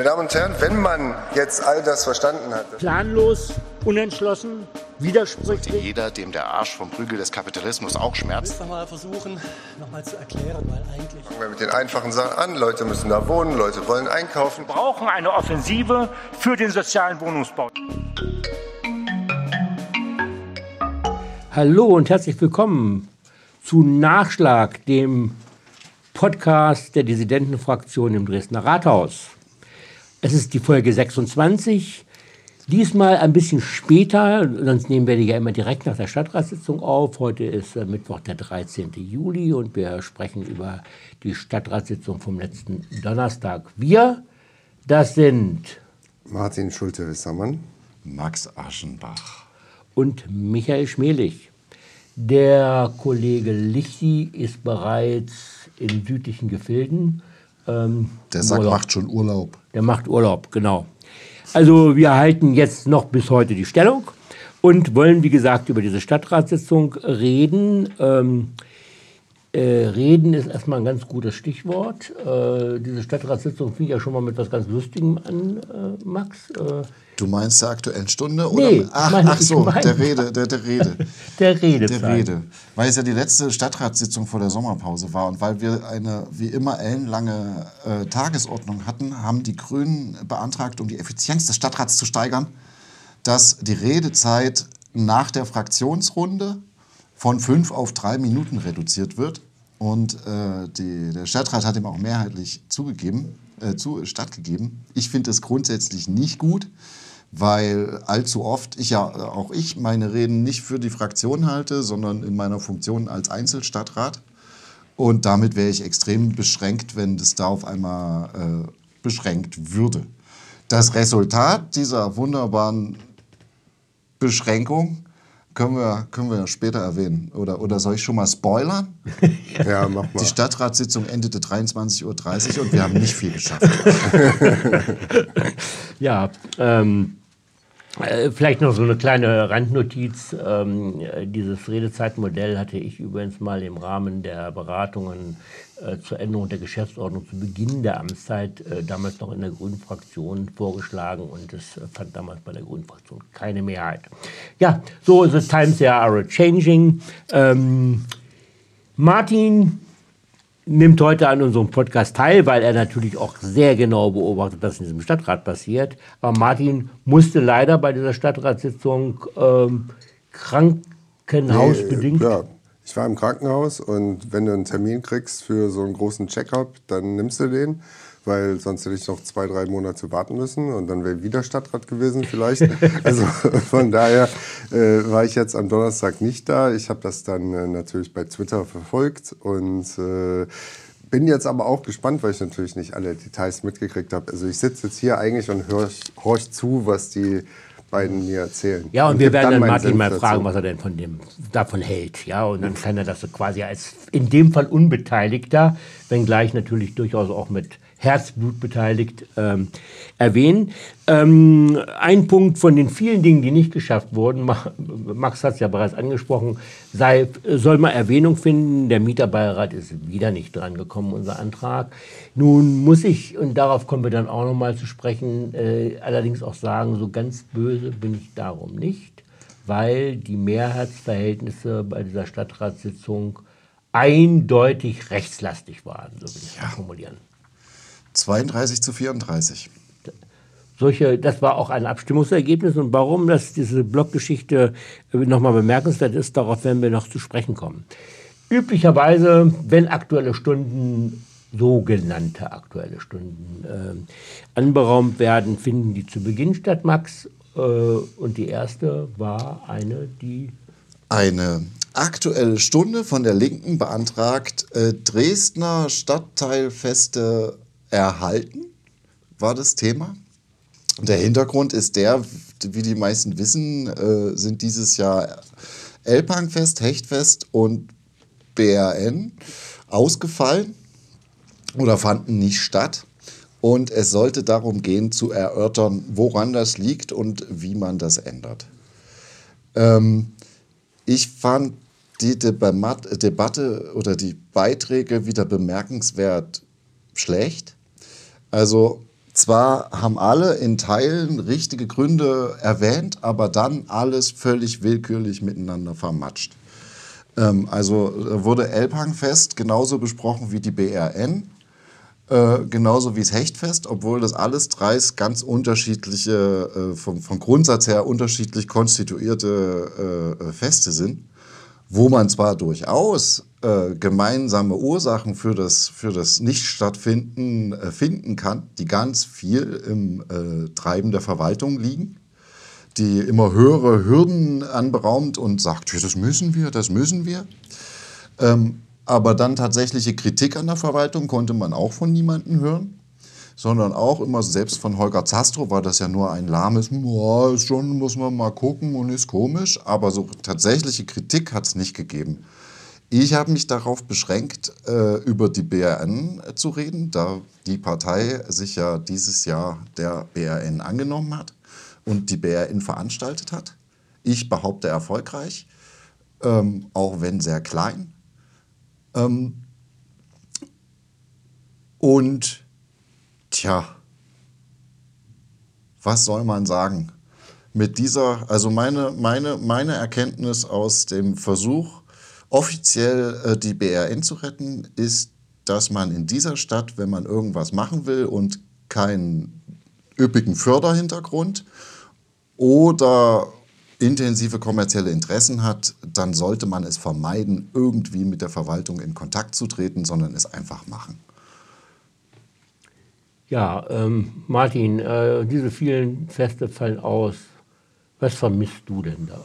Meine Damen und Herren, wenn man jetzt all das verstanden hat. Planlos, unentschlossen, widersprüchlich. Jeder, dem der Arsch vom Prügel des Kapitalismus auch schmerzt. Ich will mal versuchen, nochmal zu erklären, weil eigentlich. Fangen wir mit den einfachen Sachen an. Leute müssen da wohnen, Leute wollen einkaufen. Wir brauchen eine Offensive für den sozialen Wohnungsbau. Hallo und herzlich willkommen zu Nachschlag, dem Podcast der Dissidentenfraktion im Dresdner Rathaus. Es ist die Folge 26. Diesmal ein bisschen später, sonst nehmen wir die ja immer direkt nach der Stadtratssitzung auf. Heute ist äh, Mittwoch, der 13. Juli und wir sprechen über die Stadtratssitzung vom letzten Donnerstag. Wir, das sind Martin Schulte-Wissermann, Max Aschenbach und Michael Schmelig. Der Kollege Lichti ist bereits in südlichen Gefilden. Ähm, der Sack macht schon Urlaub. Der macht Urlaub, genau. Also wir halten jetzt noch bis heute die Stellung und wollen, wie gesagt, über diese Stadtratssitzung reden. Ähm, äh, reden ist erstmal ein ganz gutes Stichwort. Äh, diese Stadtratssitzung fing ja schon mal mit was ganz Lustigem an, äh, Max. Äh, du meinst der Aktuellen Stunde? Nee, oder? Ach, meine, ach so, der Rede, der, der Rede. der Rede. Der Rede. Weil es ja die letzte Stadtratssitzung vor der Sommerpause war und weil wir eine wie immer ellenlange äh, Tagesordnung hatten, haben die Grünen beantragt, um die Effizienz des Stadtrats zu steigern, dass die Redezeit nach der Fraktionsrunde von fünf auf drei Minuten reduziert wird. Und äh, die, der Stadtrat hat ihm auch mehrheitlich zugegeben, äh, zu, stattgegeben. Ich finde es grundsätzlich nicht gut, weil allzu oft ich ja auch ich meine Reden nicht für die Fraktion halte, sondern in meiner Funktion als Einzelstadtrat. Und damit wäre ich extrem beschränkt, wenn das da auf einmal äh, beschränkt würde. Das Resultat dieser wunderbaren Beschränkung können wir, können wir später erwähnen. Oder, oder soll ich schon mal spoilern? ja, mach mal. Die Stadtratssitzung endete 23.30 Uhr und wir haben nicht viel geschafft. ja, ähm, äh, vielleicht noch so eine kleine Randnotiz. Ähm, dieses Redezeitmodell hatte ich übrigens mal im Rahmen der Beratungen äh, zur Änderung der Geschäftsordnung zu Beginn der Amtszeit äh, damals noch in der Grünen Fraktion vorgeschlagen und es äh, fand damals bei der Grünen Fraktion keine Mehrheit. Ja, so the times are changing. Ähm, Martin nimmt heute an unserem Podcast teil, weil er natürlich auch sehr genau beobachtet, was in diesem Stadtrat passiert. Aber Martin musste leider bei dieser Stadtratssitzung ähm, krankenhausbedingt. Nee, ja. Ich war im Krankenhaus und wenn du einen Termin kriegst für so einen großen Check-up, dann nimmst du den, weil sonst hätte ich noch zwei, drei Monate warten müssen und dann wäre wieder Stadtrat gewesen vielleicht. also von daher äh, war ich jetzt am Donnerstag nicht da. Ich habe das dann äh, natürlich bei Twitter verfolgt und äh, bin jetzt aber auch gespannt, weil ich natürlich nicht alle Details mitgekriegt habe. Also ich sitze jetzt hier eigentlich und höre horch zu, was die beiden mir erzählen. Ja, und, und wir werden dann, dann Martin mal fragen, was er denn von dem, davon hält. Ja, und dann kann er das so quasi als in dem Fall Unbeteiligter, wenngleich natürlich durchaus auch mit Herzblut beteiligt, ähm, erwähnen. Ähm, ein Punkt von den vielen Dingen, die nicht geschafft wurden, Max hat es ja bereits angesprochen, sei, soll mal Erwähnung finden. Der Mieterbeirat ist wieder nicht dran gekommen, unser Antrag. Nun muss ich, und darauf kommen wir dann auch noch mal zu sprechen, äh, allerdings auch sagen, so ganz böse bin ich darum nicht, weil die Mehrheitsverhältnisse bei dieser Stadtratssitzung eindeutig rechtslastig waren, so will ich ja. formulieren. 32 zu 34. Solche, das war auch ein Abstimmungsergebnis. Und warum das, diese Blockgeschichte nochmal bemerkenswert ist, darauf werden wir noch zu sprechen kommen. Üblicherweise, wenn aktuelle Stunden, sogenannte aktuelle Stunden, äh, anberaumt werden, finden die zu Beginn statt, Max. Äh, und die erste war eine, die. Eine aktuelle Stunde von der Linken beantragt, äh, Dresdner Stadtteilfeste erhalten, war das Thema. Der Hintergrund ist der, wie die meisten wissen, äh, sind dieses Jahr Elbhangfest, Hechtfest und BRN ausgefallen oder fanden nicht statt. Und es sollte darum gehen, zu erörtern, woran das liegt und wie man das ändert. Ähm, ich fand die Debatte oder die Beiträge wieder bemerkenswert schlecht. Also zwar haben alle in Teilen richtige Gründe erwähnt, aber dann alles völlig willkürlich miteinander vermatscht. Ähm, also wurde Elbhangfest genauso besprochen wie die BRN, äh, genauso wie das Hechtfest, obwohl das alles drei ganz unterschiedliche, äh, vom, vom Grundsatz her unterschiedlich konstituierte äh, Feste sind wo man zwar durchaus äh, gemeinsame Ursachen für das, für das Nichtstattfinden äh, finden kann, die ganz viel im äh, Treiben der Verwaltung liegen, die immer höhere Hürden anberaumt und sagt, das müssen wir, das müssen wir. Ähm, aber dann tatsächliche Kritik an der Verwaltung konnte man auch von niemandem hören sondern auch immer selbst von Holger Zastrow war das ja nur ein lahmes, ja, schon muss man mal gucken und ist komisch, aber so tatsächliche Kritik hat es nicht gegeben. Ich habe mich darauf beschränkt, äh, über die BRN zu reden, da die Partei sich ja dieses Jahr der BRN angenommen hat und die BRN veranstaltet hat. Ich behaupte erfolgreich, ähm, auch wenn sehr klein. Ähm, und Tja, was soll man sagen? Mit dieser, also meine, meine, meine Erkenntnis aus dem Versuch, offiziell äh, die BRN zu retten, ist, dass man in dieser Stadt, wenn man irgendwas machen will und keinen üppigen Förderhintergrund oder intensive kommerzielle Interessen hat, dann sollte man es vermeiden, irgendwie mit der Verwaltung in Kontakt zu treten, sondern es einfach machen. Ja, ähm, Martin, äh, diese vielen Feste fallen aus. Was vermisst du denn da?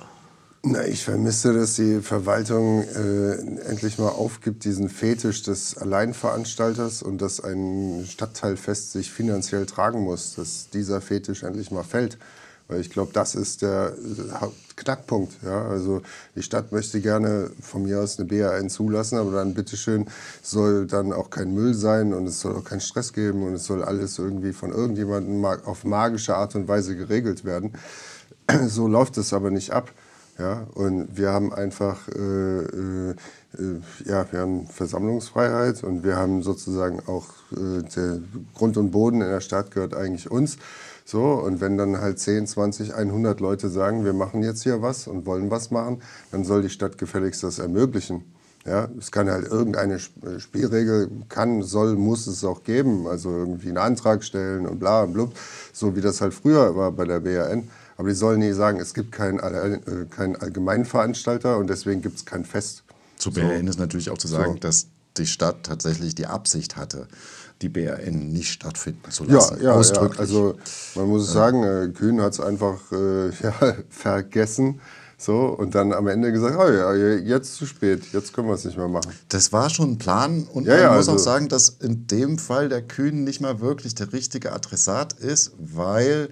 Na, ich vermisse, dass die Verwaltung äh, endlich mal aufgibt, diesen Fetisch des Alleinveranstalters und dass ein Stadtteilfest sich finanziell tragen muss, dass dieser Fetisch endlich mal fällt. Weil ich glaube, das ist der Knackpunkt. Ja? Also die Stadt möchte gerne von mir aus eine BAN zulassen, aber dann bitteschön soll dann auch kein Müll sein und es soll auch keinen Stress geben und es soll alles irgendwie von irgendjemandem auf magische Art und Weise geregelt werden. So läuft es aber nicht ab. Ja, und wir haben einfach äh, äh, ja, wir haben Versammlungsfreiheit und wir haben sozusagen auch äh, der Grund und Boden in der Stadt gehört eigentlich uns. So, und wenn dann halt 10, 20, 100 Leute sagen, wir machen jetzt hier was und wollen was machen, dann soll die Stadt gefälligst das ermöglichen. Ja, es kann halt irgendeine äh, Spielregel, kann, soll, muss es auch geben. Also irgendwie einen Antrag stellen und bla und blub, so wie das halt früher war bei der BRN. Aber die sollen nie sagen, es gibt keinen, äh, keinen Allgemeinveranstalter und deswegen gibt es kein Fest. Zu BRN so. ist natürlich auch zu sagen, so. dass die Stadt tatsächlich die Absicht hatte, die BRN nicht stattfinden zu lassen. Ja, ja. Ja. Also man muss sagen, äh, Kühn hat es einfach äh, ja, vergessen. So, und dann am Ende gesagt, oh ja, jetzt zu spät, jetzt können wir es nicht mehr machen. Das war schon ein Plan und ja, man ja, muss also auch sagen, dass in dem Fall der Kühn nicht mal wirklich der richtige Adressat ist, weil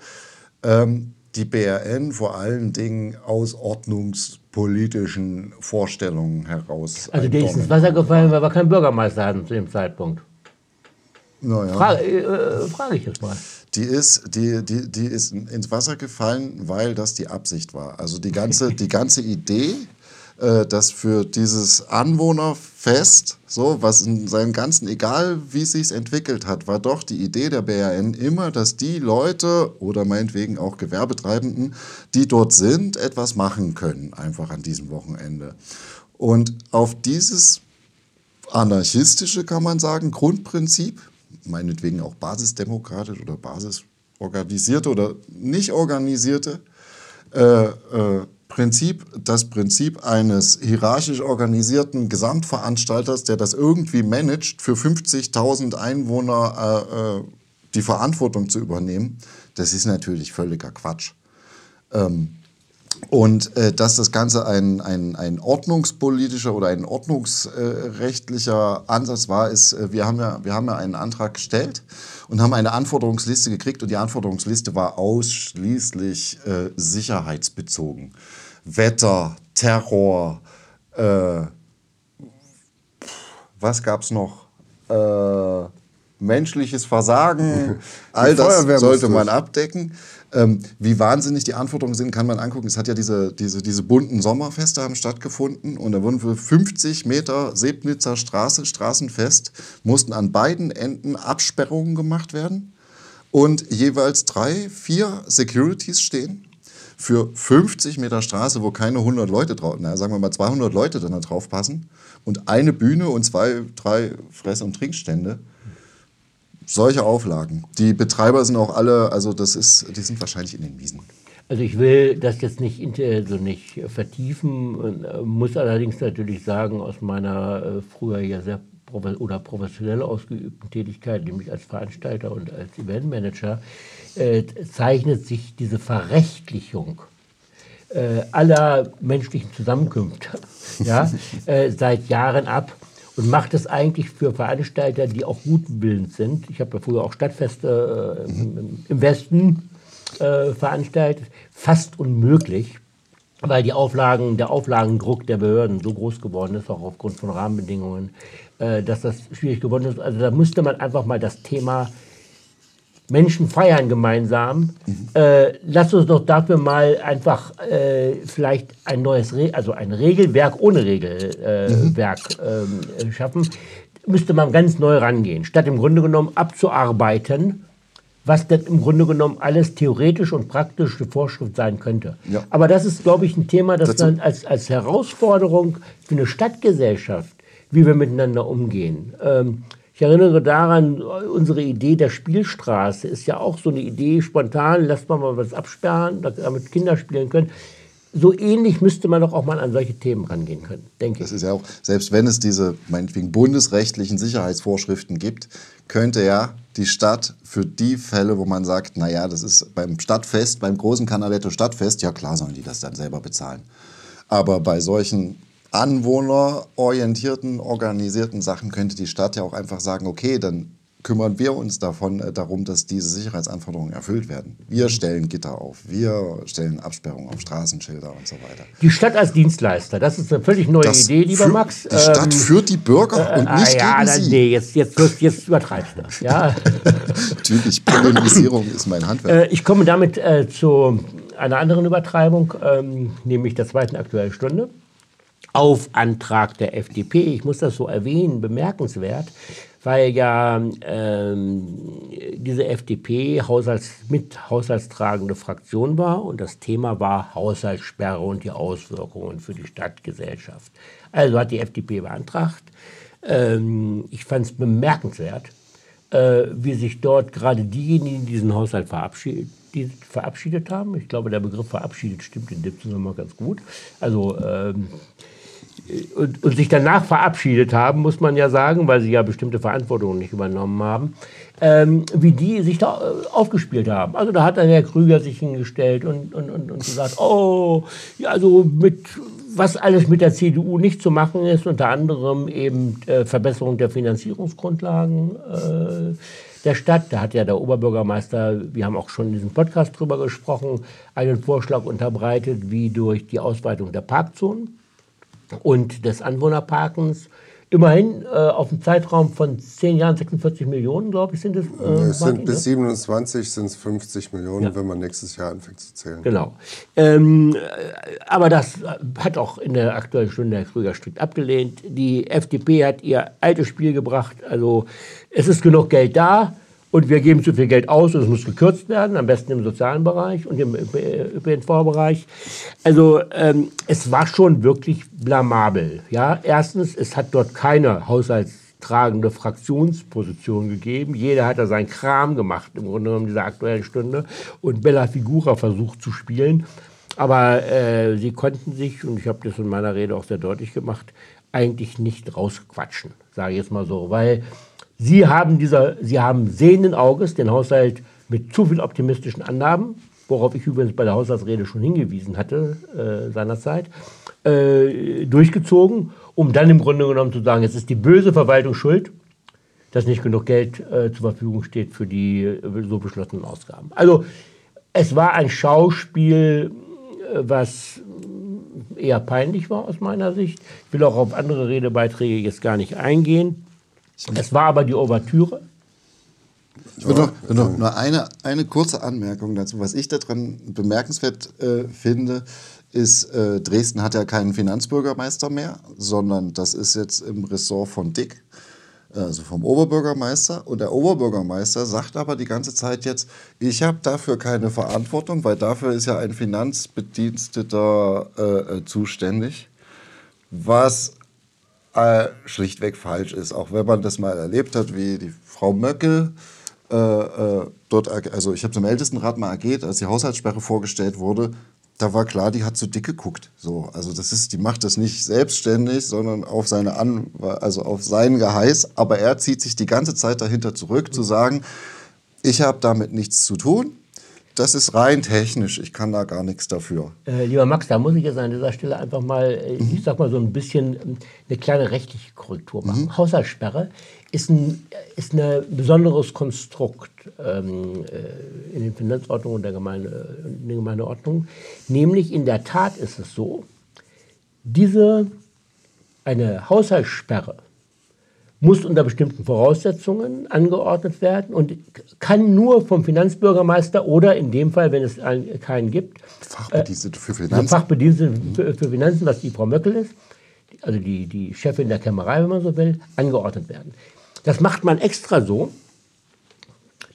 ähm, die BRN vor allen Dingen aus ordnungspolitischen Vorstellungen heraus. Also der ist ins Wasser gefallen, weil wir keinen Bürgermeister hatten zu dem Zeitpunkt. Naja. Frage, äh, frage ich jetzt mal. Die ist, die, die, die ist ins Wasser gefallen, weil das die Absicht war. Also die ganze, die ganze Idee, äh, dass für dieses Anwohnerfest, so was in seinem Ganzen, egal wie sich entwickelt hat, war doch die Idee der BRN immer, dass die Leute oder meinetwegen auch Gewerbetreibenden, die dort sind, etwas machen können, einfach an diesem Wochenende. Und auf dieses anarchistische, kann man sagen, Grundprinzip meinetwegen auch basisdemokratisch oder basisorganisierte oder nicht organisierte äh, äh, Prinzip, das Prinzip eines hierarchisch organisierten Gesamtveranstalters, der das irgendwie managt, für 50.000 Einwohner äh, äh, die Verantwortung zu übernehmen, das ist natürlich völliger Quatsch. Ähm, und äh, dass das Ganze ein, ein, ein ordnungspolitischer oder ein ordnungsrechtlicher Ansatz war, ist, äh, wir, haben ja, wir haben ja einen Antrag gestellt und haben eine Anforderungsliste gekriegt und die Anforderungsliste war ausschließlich äh, sicherheitsbezogen. Wetter, Terror, äh, was gab es noch? Äh, menschliches Versagen, all das sollte man abdecken. Ähm, wie wahnsinnig die Anforderungen sind, kann man angucken. Es hat ja diese, diese, diese bunten Sommerfeste haben stattgefunden und da wurden für 50 Meter Sebnitzer Straße, Straßenfest, mussten an beiden Enden Absperrungen gemacht werden. und jeweils drei, vier Securities stehen für 50 Meter Straße, wo keine 100 Leute drauf, na, sagen wir mal 200 Leute dann da drauf passen und eine Bühne und zwei, drei Fress- und Trinkstände. Solche Auflagen. Die Betreiber sind auch alle, also das ist, die sind wahrscheinlich in den Wiesen. Also ich will das jetzt nicht, also nicht vertiefen, äh, muss allerdings natürlich sagen, aus meiner äh, früher ja sehr oder professionell ausgeübten Tätigkeit, nämlich als Veranstalter und als Eventmanager, äh, zeichnet sich diese Verrechtlichung äh, aller menschlichen Zusammenkünfte ja, äh, seit Jahren ab und macht es eigentlich für Veranstalter, die auch gutwillend sind. Ich habe ja früher auch Stadtfeste im, im, Westen veranstaltet, fast unmöglich, weil die Auflagen, der Auflagendruck der Behörden so groß geworden ist, auch aufgrund von Rahmenbedingungen, dass das schwierig geworden ist. Also da müsste man einfach mal das Thema Menschen feiern gemeinsam. Mhm. Äh, lass uns doch dafür mal einfach äh, vielleicht ein neues, Re also ein Regelwerk ohne Regelwerk äh, mhm. schaffen. Müsste man ganz neu rangehen, statt im Grunde genommen abzuarbeiten, was denn im Grunde genommen alles theoretisch und praktische Vorschrift sein könnte. Ja. Aber das ist, glaube ich, ein Thema, das Dazu. dann als, als Herausforderung für eine Stadtgesellschaft, wie wir miteinander umgehen. Ähm, ich erinnere daran, unsere Idee der Spielstraße ist ja auch so eine Idee, spontan, lasst man mal was absperren, damit Kinder spielen können. So ähnlich müsste man doch auch mal an solche Themen rangehen können, denke ich. Das ist ja auch, selbst wenn es diese meinetwegen bundesrechtlichen Sicherheitsvorschriften gibt, könnte ja die Stadt für die Fälle, wo man sagt, naja, das ist beim Stadtfest, beim großen Canaletto Stadtfest, ja klar sollen die das dann selber bezahlen. Aber bei solchen anwohnerorientierten, organisierten Sachen könnte die Stadt ja auch einfach sagen, okay, dann kümmern wir uns davon, äh, darum, dass diese Sicherheitsanforderungen erfüllt werden. Wir stellen Gitter auf, wir stellen Absperrungen auf Straßenschilder und so weiter. Die Stadt als Dienstleister, das ist eine völlig neue das Idee, lieber Max. Die Stadt ähm, führt die Bürger äh, und nicht ja, gegen sie. Nee, jetzt, jetzt, jetzt, jetzt übertreibst du. Ja. Natürlich, Polemisierung ist mein Handwerk. Äh, ich komme damit äh, zu einer anderen Übertreibung, ähm, nämlich der zweiten Aktuellen Stunde auf Antrag der FDP. Ich muss das so erwähnen, bemerkenswert, weil ja ähm, diese FDP Haushalts, mit haushaltstragende Fraktion war und das Thema war Haushaltssperre und die Auswirkungen für die Stadtgesellschaft. Also hat die FDP beantragt. Ähm, ich fand es bemerkenswert, äh, wie sich dort gerade diejenigen, die diesen Haushalt verabschiedet, die verabschiedet haben. Ich glaube, der Begriff verabschiedet stimmt in dem Zusammenhang ganz gut. Also ähm, und, und, sich danach verabschiedet haben, muss man ja sagen, weil sie ja bestimmte Verantwortungen nicht übernommen haben, ähm, wie die sich da äh, aufgespielt haben. Also da hat dann Herr Krüger sich hingestellt und, und, und, und gesagt, oh, ja, also mit was alles mit der CDU nicht zu machen ist, unter anderem eben äh, Verbesserung der Finanzierungsgrundlagen äh, der Stadt. Da hat ja der Oberbürgermeister, wir haben auch schon in diesem Podcast drüber gesprochen, einen Vorschlag unterbreitet, wie durch die Ausweitung der Parkzonen und des Anwohnerparkens. Immerhin äh, auf einem Zeitraum von 10 Jahren 46 Millionen, glaube ich, sind es. Äh, es sind bis 27 sind es 50 Millionen, ja. wenn man nächstes Jahr anfängt zu zählen. Genau. Ähm, aber das hat auch in der aktuellen Stunde Herr Krüger strikt abgelehnt. Die FDP hat ihr altes Spiel gebracht. Also es ist genug Geld da und wir geben zu viel Geld aus und es muss gekürzt werden, am besten im sozialen Bereich und im ÖPNV-Bereich. Also ähm, es war schon wirklich blamabel. Ja? Erstens, es hat dort keine haushaltstragende Fraktionsposition gegeben. Jeder hat da seinen Kram gemacht, im Grunde genommen dieser aktuellen Stunde, und Bella Figura versucht zu spielen. Aber äh, sie konnten sich, und ich habe das in meiner Rede auch sehr deutlich gemacht, eigentlich nicht rausquatschen, sage ich jetzt mal so, weil Sie haben, dieser, Sie haben sehenden Auges den Haushalt mit zu viel optimistischen Annahmen, worauf ich übrigens bei der Haushaltsrede schon hingewiesen hatte äh, seinerzeit, äh, durchgezogen, um dann im Grunde genommen zu sagen, es ist die böse Verwaltung schuld, dass nicht genug Geld äh, zur Verfügung steht für die äh, so beschlossenen Ausgaben. Also es war ein Schauspiel, äh, was eher peinlich war aus meiner Sicht. Ich will auch auf andere Redebeiträge jetzt gar nicht eingehen. Es war aber die Ouvertüre. Ich würde noch, noch, nur eine, eine kurze Anmerkung dazu. Was ich daran bemerkenswert äh, finde, ist, äh, Dresden hat ja keinen Finanzbürgermeister mehr, sondern das ist jetzt im Ressort von Dick. also vom Oberbürgermeister. Und der Oberbürgermeister sagt aber die ganze Zeit jetzt, ich habe dafür keine Verantwortung, weil dafür ist ja ein Finanzbediensteter äh, äh, zuständig, was äh, schlichtweg falsch ist. Auch wenn man das mal erlebt hat, wie die Frau Möckel äh, äh dort, also ich habe zum Ältestenrat mal ergeht, als die Haushaltssperre vorgestellt wurde, da war klar, die hat zu dick geguckt. So, also das ist, die macht das nicht selbstständig, sondern auf seine An, also auf sein Geheiß. Aber er zieht sich die ganze Zeit dahinter zurück, zu sagen, ich habe damit nichts zu tun. Das ist rein technisch. Ich kann da gar nichts dafür. Äh, lieber Max, da muss ich jetzt an dieser Stelle einfach mal, äh, mhm. ich sag mal so ein bisschen ähm, eine kleine rechtliche Korrektur machen. Mhm. Haushaltssperre ist ein, ist ein besonderes Konstrukt ähm, äh, in den Finanzordnungen der Gemeinde, in der Gemeindeordnung. Nämlich in der Tat ist es so, diese eine Haushaltssperre muss unter bestimmten Voraussetzungen angeordnet werden und kann nur vom Finanzbürgermeister oder in dem Fall, wenn es keinen gibt, Fachbedienstete für Finanzen, Fachbedienstete für, für, Finanzen, was die Frau Möckel ist, also die, die Chefin der Kämmerei, wenn man so will, angeordnet werden. Das macht man extra so,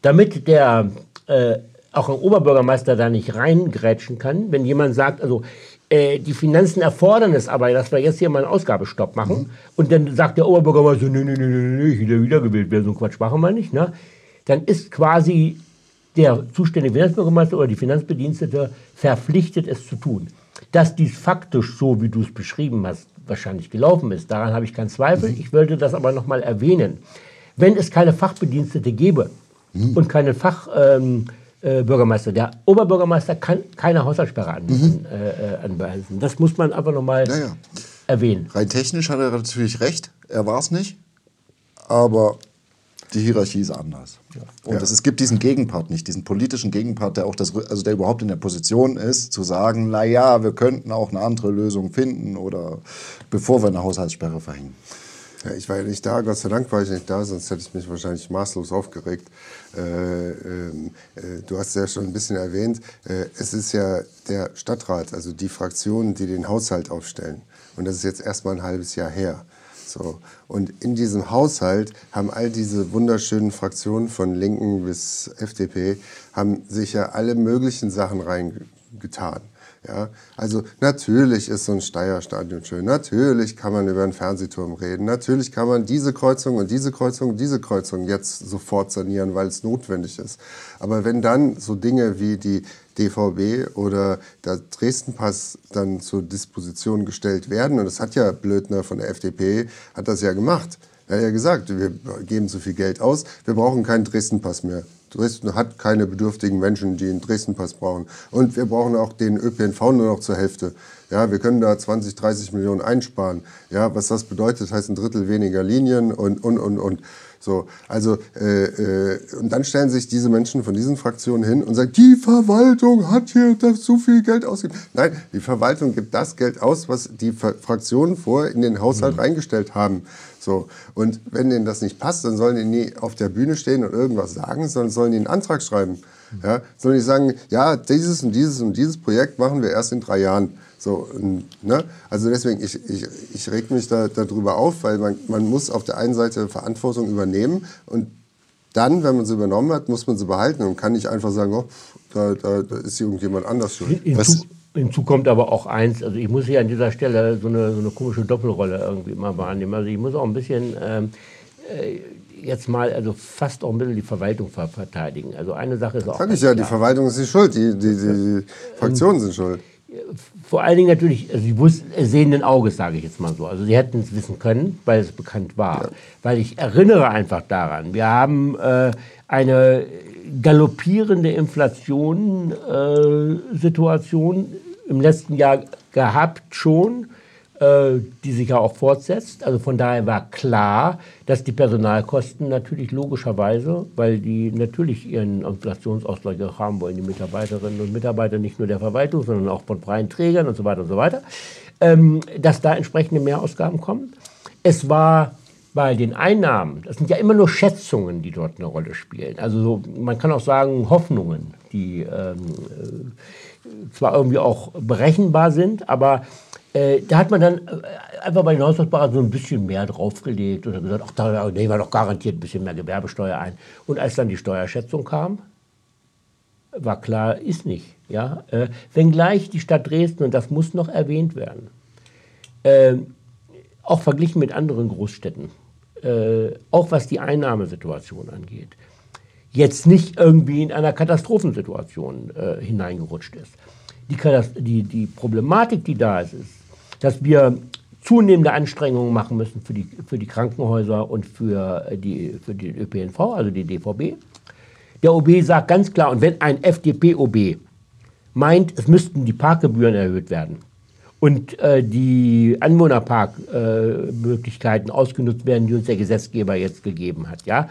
damit der äh, auch ein Oberbürgermeister da nicht reingrätschen kann, wenn jemand sagt, also äh, die Finanzen erfordern es aber, dass wir jetzt hier mal einen Ausgabestopp machen. Mhm. Und dann sagt der Oberbürgermeister, nee, nee, nee, nee, nee, ich will wiedergewählt werden, so einen Quatsch machen wir nicht. Ne? Dann ist quasi der zuständige Finanzbürgermeister oder die Finanzbedienstete verpflichtet, es zu tun. Dass dies faktisch so, wie du es beschrieben hast, wahrscheinlich gelaufen ist, daran habe ich keinen Zweifel. Mhm. Ich wollte das aber nochmal erwähnen. Wenn es keine Fachbedienstete gäbe mhm. und keine Fach... Ähm, äh, Bürgermeister. Der Oberbürgermeister kann keine Haushaltssperre anweisen. Mhm. Äh, äh das muss man aber nochmal naja. erwähnen. Rein technisch hat er natürlich recht, er war es nicht, aber die Hierarchie ist anders. Ja. Und ja. es gibt diesen Gegenpart nicht, diesen politischen Gegenpart, der auch das, also der überhaupt in der Position ist, zu sagen, na ja, wir könnten auch eine andere Lösung finden oder bevor wir eine Haushaltssperre verhängen. Ja, ich war ja nicht da, Gott sei Dank war ich nicht da, sonst hätte ich mich wahrscheinlich maßlos aufgeregt. Äh, ähm, äh, du hast ja schon ein bisschen erwähnt, äh, es ist ja der Stadtrat, also die Fraktionen, die den Haushalt aufstellen. Und das ist jetzt erstmal ein halbes Jahr her. So. Und in diesem Haushalt haben all diese wunderschönen Fraktionen von Linken bis FDP, haben sich ja alle möglichen Sachen reingetan. Ja, also natürlich ist so ein Steierstadion schön, natürlich kann man über einen Fernsehturm reden, natürlich kann man diese Kreuzung und diese Kreuzung und diese Kreuzung jetzt sofort sanieren, weil es notwendig ist. Aber wenn dann so Dinge wie die DVB oder der Dresdenpass dann zur Disposition gestellt werden, und das hat ja Blödner von der FDP, hat das ja gemacht. Er hat ja gesagt, wir geben zu viel Geld aus, wir brauchen keinen Dresdenpass mehr. Dresden hat keine bedürftigen Menschen, die einen Dresden-Pass brauchen. Und wir brauchen auch den ÖPNV nur noch zur Hälfte. Ja, wir können da 20, 30 Millionen einsparen. Ja, was das bedeutet, heißt ein Drittel weniger Linien und, und, und, und. So, also, äh, äh, und dann stellen sich diese Menschen von diesen Fraktionen hin und sagen, die Verwaltung hat hier zu viel Geld ausgegeben. Nein, die Verwaltung gibt das Geld aus, was die Fraktionen vorher in den Haushalt mhm. reingestellt haben. So. Und wenn denen das nicht passt, dann sollen die nie auf der Bühne stehen und irgendwas sagen, sondern sollen die einen Antrag schreiben. Ja? Sollen die sagen, ja, dieses und dieses und dieses Projekt machen wir erst in drei Jahren. So, ne? Also deswegen, ich, ich, ich reg mich da, darüber auf, weil man, man muss auf der einen Seite Verantwortung übernehmen und dann, wenn man sie übernommen hat, muss man sie behalten und kann nicht einfach sagen, oh, da, da, da ist irgendjemand anders schuld. Was, Hinzu kommt aber auch eins, also ich muss hier an dieser Stelle so eine, so eine komische Doppelrolle irgendwie mal wahrnehmen. Also ich muss auch ein bisschen ähm, äh, jetzt mal, also fast auch ein bisschen die Verwaltung verteidigen. Also eine Sache ist auch. Sag ich ja, klar. die Verwaltung ist die schuld, die, die, die, die Fraktionen sind schuld. Vor allen Dingen natürlich, also sie wussten, sehenden Auges, sage ich jetzt mal so. Also sie hätten es wissen können, weil es bekannt war. Ja. Weil ich erinnere einfach daran, wir haben äh, eine galoppierende Inflationssituation äh, im letzten Jahr gehabt schon, äh, die sich ja auch fortsetzt. Also von daher war klar, dass die Personalkosten natürlich logischerweise, weil die natürlich ihren Inflationsausgleich haben wollen, die Mitarbeiterinnen und Mitarbeiter nicht nur der Verwaltung, sondern auch von freien Trägern und so weiter und so weiter, ähm, dass da entsprechende Mehrausgaben kommen. Es war bei den Einnahmen, das sind ja immer nur Schätzungen, die dort eine Rolle spielen. Also so, man kann auch sagen Hoffnungen, die ähm, zwar irgendwie auch berechenbar sind, aber Äh, da hat man dann äh, einfach bei den Haushaltsberatern so ein bisschen mehr draufgelegt und gesagt, ach, da nehmen wir doch garantiert ein bisschen mehr Gewerbesteuer ein. Und als dann die Steuerschätzung kam, war klar, ist nicht. Ja? Äh, wenngleich die Stadt Dresden, und das muss noch erwähnt werden, äh, auch verglichen mit anderen Großstädten, äh, auch was die Einnahmesituation angeht, jetzt nicht irgendwie in einer Katastrophensituation äh, hineingerutscht ist. Die, die, die Problematik, die da ist, ist, dass wir zunehmende Anstrengungen machen müssen für die, für die Krankenhäuser und für, die, für den ÖPNV, also die DVB. Der OB sagt ganz klar, und wenn ein FDP-OB meint, es müssten die Parkgebühren erhöht werden und äh, die Anwohnerparkmöglichkeiten äh, ausgenutzt werden, die uns der Gesetzgeber jetzt gegeben hat, ja,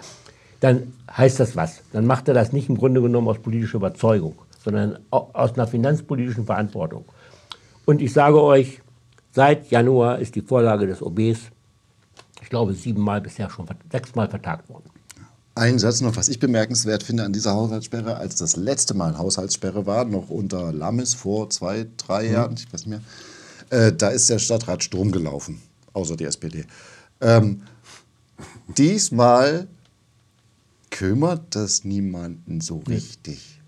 dann heißt das was. Dann macht er das nicht im Grunde genommen aus politischer Überzeugung, sondern aus einer finanzpolitischen Verantwortung. Und ich sage euch, seit Januar ist die Vorlage des OBs, ich glaube, siebenmal bisher schon, sechsmal vertagt worden. Ein Satz noch, was ich bemerkenswert finde an dieser Haushaltssperre, als das letzte Mal Haushaltssperre war, noch unter Lammes vor zwei, drei mhm. Jahren, ich weiß nicht mehr, äh, da ist der Stadtrat Strom gelaufen, außer die SPD. Ähm, diesmal kümmert das niemanden so richtig.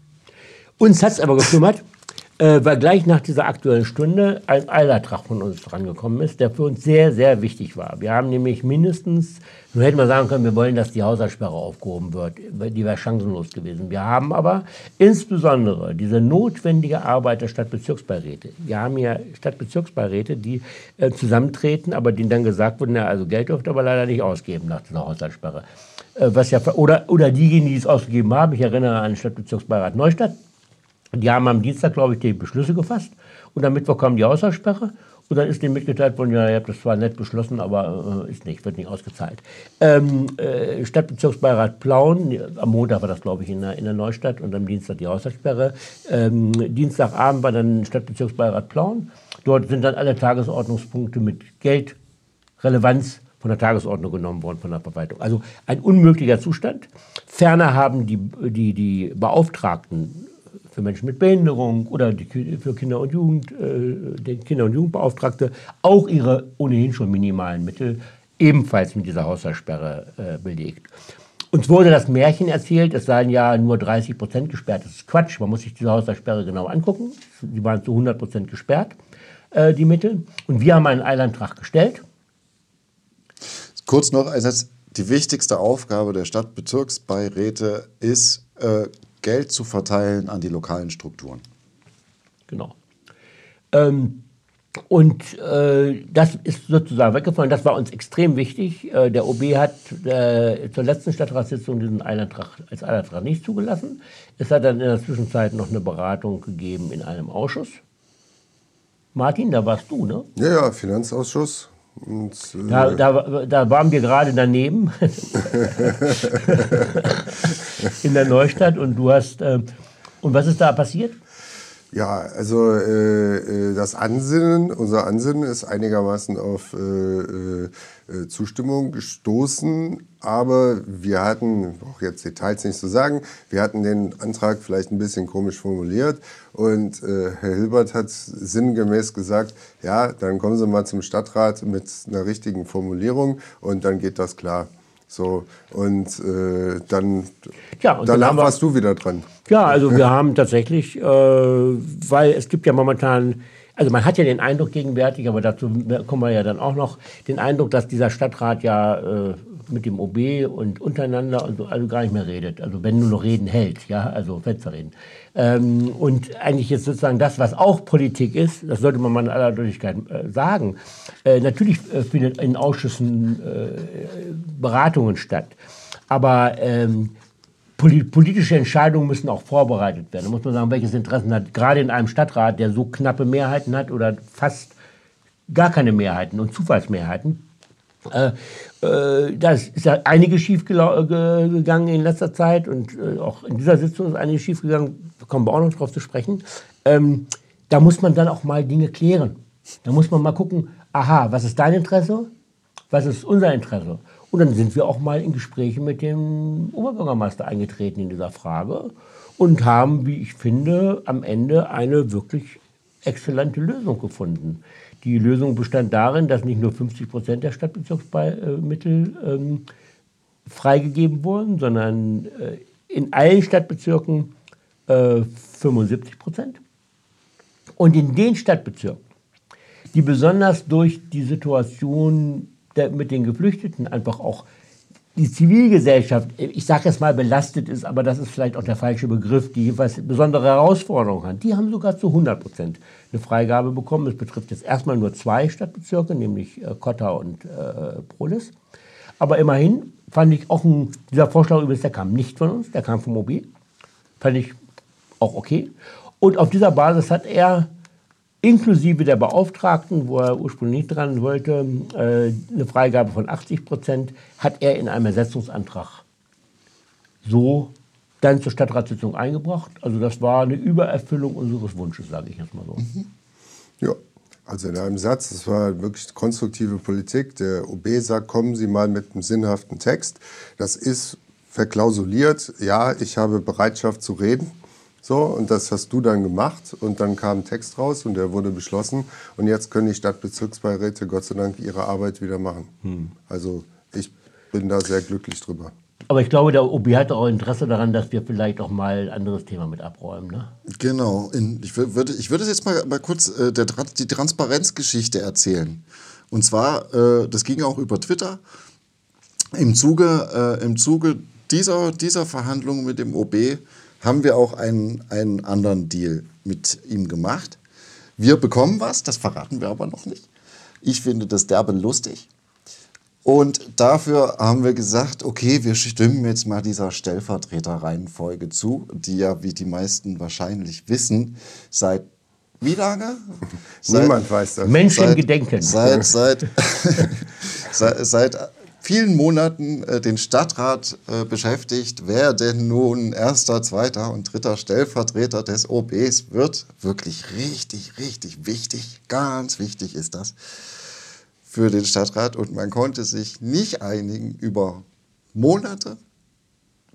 Uns hat es aber gekümmert äh, weil gleich nach dieser aktuellen Stunde ein Eilertrag von uns drangekommen ist, der für uns sehr, sehr wichtig war. Wir haben nämlich mindestens, nun hätten wir sagen können, wir wollen, dass die Haushaltssperre aufgehoben wird. Die wäre chancenlos gewesen. Wir haben aber insbesondere diese notwendige Arbeit der Stadtbezirksbeiräte. Wir haben ja Stadtbezirksbeiräte, die äh, zusammentreten, aber denen dann gesagt wurde, na, also Geld dürft aber leider nicht ausgeben nach dieser Haushaltssperre. Äh, was ja, oder, oder diejenigen, die es ausgegeben haben, ich erinnere an den Stadtbezirksbeirat Neustadt, die haben am Dienstag, glaube ich, die Beschlüsse gefasst und am Mittwoch kam die Haushaltssperre und dann ist denen mitgeteilt worden, ja, ihr habt das zwar nett beschlossen, aber äh, ist nicht, wird nicht ausgezahlt. Ähm, äh, Stadtbezirksbeirat Plauen, am Montag war das, glaube ich, in der, in der Neustadt und am Dienstag die Haushaltssperre. Ähm, Dienstagabend war dann Stadtbezirksbeirat Plauen. Dort sind dann alle Tagesordnungspunkte mit Geldrelevanz von der Tagesordnung genommen worden von der Verwaltung. Also ein unmöglicher Zustand. Ferner haben die, die, die Beauftragten für Menschen mit Behinderung oder die, für Kinder und Jugend, äh, der Kinder- und Jugendbeauftragte auch ihre ohnehin schon minimalen Mittel ebenfalls mit dieser Haushaltssperre äh, belegt. Uns wurde das Märchen erzählt, es seien ja nur 30 Prozent gesperrt. Das ist Quatsch, man muss sich diese Haushaltssperre genau angucken. Die waren zu 100 Prozent gesperrt, äh, die Mittel. Und wir haben einen Eilantrag gestellt. Kurz noch ein Satz. Die wichtigste Aufgabe der Stadtbezirksbeiräte ist, äh, Geld zu verteilen an die lokalen Strukturen. Genau. Ähm, und äh, das ist sozusagen weggefallen. Das war uns extrem wichtig. Äh, der OB hat äh, zur letzten Stadtratssitzung diesen Eilantrag als Eilantrag nicht zugelassen. Es hat dann in der Zwischenzeit noch eine Beratung gegeben in einem Ausschuss. Martin, da warst du, ne? Ja, ja, Finanzausschuss. Und, äh da, da, da, waren wir gerade daneben in der Neustadt und du hast äh, und was ist da passiert? Ja, also äh, äh, das Ansinnen, unser Ansinnen ist einigermaßen auf äh, Zustimmung gestoßen, aber wir hatten, auch jetzt Details nicht zu sagen, wir hatten den Antrag vielleicht ein bisschen komisch formuliert und äh, Herr Hilbert hat sinngemäß gesagt, ja, dann kommen Sie mal zum Stadtrat mit einer richtigen Formulierung und dann geht das klar. So, und äh, dann ja, und danach dann wir, warst du wieder dran. Ja, also wir haben tatsächlich, äh, weil es gibt ja momentan, also man hat ja den Eindruck gegenwärtig, aber dazu kommen wir ja dann auch noch, den Eindruck, dass dieser Stadtrat ja äh, mit dem OB und untereinander und so, also gar nicht mehr redet. Also wenn nur noch Reden hält, ja, also Fetzerreden. Ähm, und eigentlich jetzt sozusagen das, was auch Politik ist, das sollte man mal in aller Deutlichkeit äh, sagen. Äh, natürlich äh, findet in Ausschüssen äh, Beratungen statt. Aber ähm, politische Entscheidungen müssen auch vorbereitet werden. Da muss man sagen, welches Interessen hat, gerade in einem Stadtrat, der so knappe Mehrheiten hat oder fast gar keine Mehrheiten und Zufallsmehrheiten, äh, äh, da ist ja einiges schief gegangen in letzter Zeit und äh, auch in dieser Sitzung ist einiges schief gegangen. Da kommen wir auch noch drauf zu sprechen. Ähm, da muss man dann auch mal Dinge klären. Da muss man mal gucken, aha, was ist dein Interesse? Was ist unser Interesse? Und dann sind wir auch mal in Gespräche mit dem Oberbürgermeister eingetreten in dieser Frage und haben, wie ich finde, am Ende eine wirklich exzellente Lösung gefunden. Die Lösung bestand darin, dass nicht nur 50 Prozent der Stadtbezirksmittel ähm, freigegeben wurden, sondern äh, in allen Stadtbezirken äh, 75 Prozent. Und in den Stadtbezirken, die besonders durch die Situation der, mit den Geflüchteten einfach auch die Zivilgesellschaft, ich sage jetzt mal belastet ist, aber das ist vielleicht auch der falsche Begriff, die jeweils besondere Herausforderungen hat, die haben sogar zu 100 Prozent eine Freigabe bekommen. Es betrifft jetzt erstmal nur zwei Stadtbezirke, nämlich äh, Kotta und äh, Prolis. Aber immerhin fand ich auch ein, dieser Vorschlag übrigens, der kam nicht von uns, der kam vom OB. Fand ich auch okay. Und auf dieser Basis hat er inklusive der Beauftragten, wo er ursprünglich dran wollte, äh, eine Freigabe von 80 Prozent, hat er in einem Ersetzungsantrag so dann zur Stadtratssitzung eingebracht. Also das war eine Übererfüllung unseres Wunsches, sage ich jetzt mal so. Mhm. Ja, also in einem Satz, das war wirklich konstruktive Politik. Der OB sagt, kommen Sie mal mit einem sinnhaften Text. Das ist verklausuliert. Ja, ich habe Bereitschaft zu reden. So, und das hast du dann gemacht und dann kam ein Text raus und der wurde beschlossen. Und jetzt können die Stadtbezirksbeiräte Gott sei Dank ihre Arbeit wieder machen. Hm. Also ich bin da sehr glücklich drüber. Aber ich glaube, der OB hat auch Interesse daran, dass wir vielleicht auch mal ein anderes Thema mit abräumen. Ne? Genau. In, ich, würde, ich würde jetzt mal, mal kurz äh, der, die Transparenzgeschichte erzählen. Und zwar, äh, das ging auch über Twitter. Im Zuge, äh, im Zuge dieser, dieser Verhandlungen mit dem OB haben wir auch einen, einen anderen Deal mit ihm gemacht. Wir bekommen was, das verraten wir aber noch nicht. Ich finde das derbe lustig. Und dafür haben wir gesagt, okay, wir stimmen jetzt mal dieser Stellvertreterreihenfolge zu, die ja, wie die meisten wahrscheinlich wissen, seit wie lange? Niemand seit, weiß das. Menschengedenken. Seit, seit, seit, seit vielen Monaten äh, den Stadtrat äh, beschäftigt, wer denn nun erster, zweiter und dritter Stellvertreter des OBs wird. Wirklich richtig, richtig wichtig, ganz wichtig ist das für den Stadtrat. Und man konnte sich nicht einigen über Monate,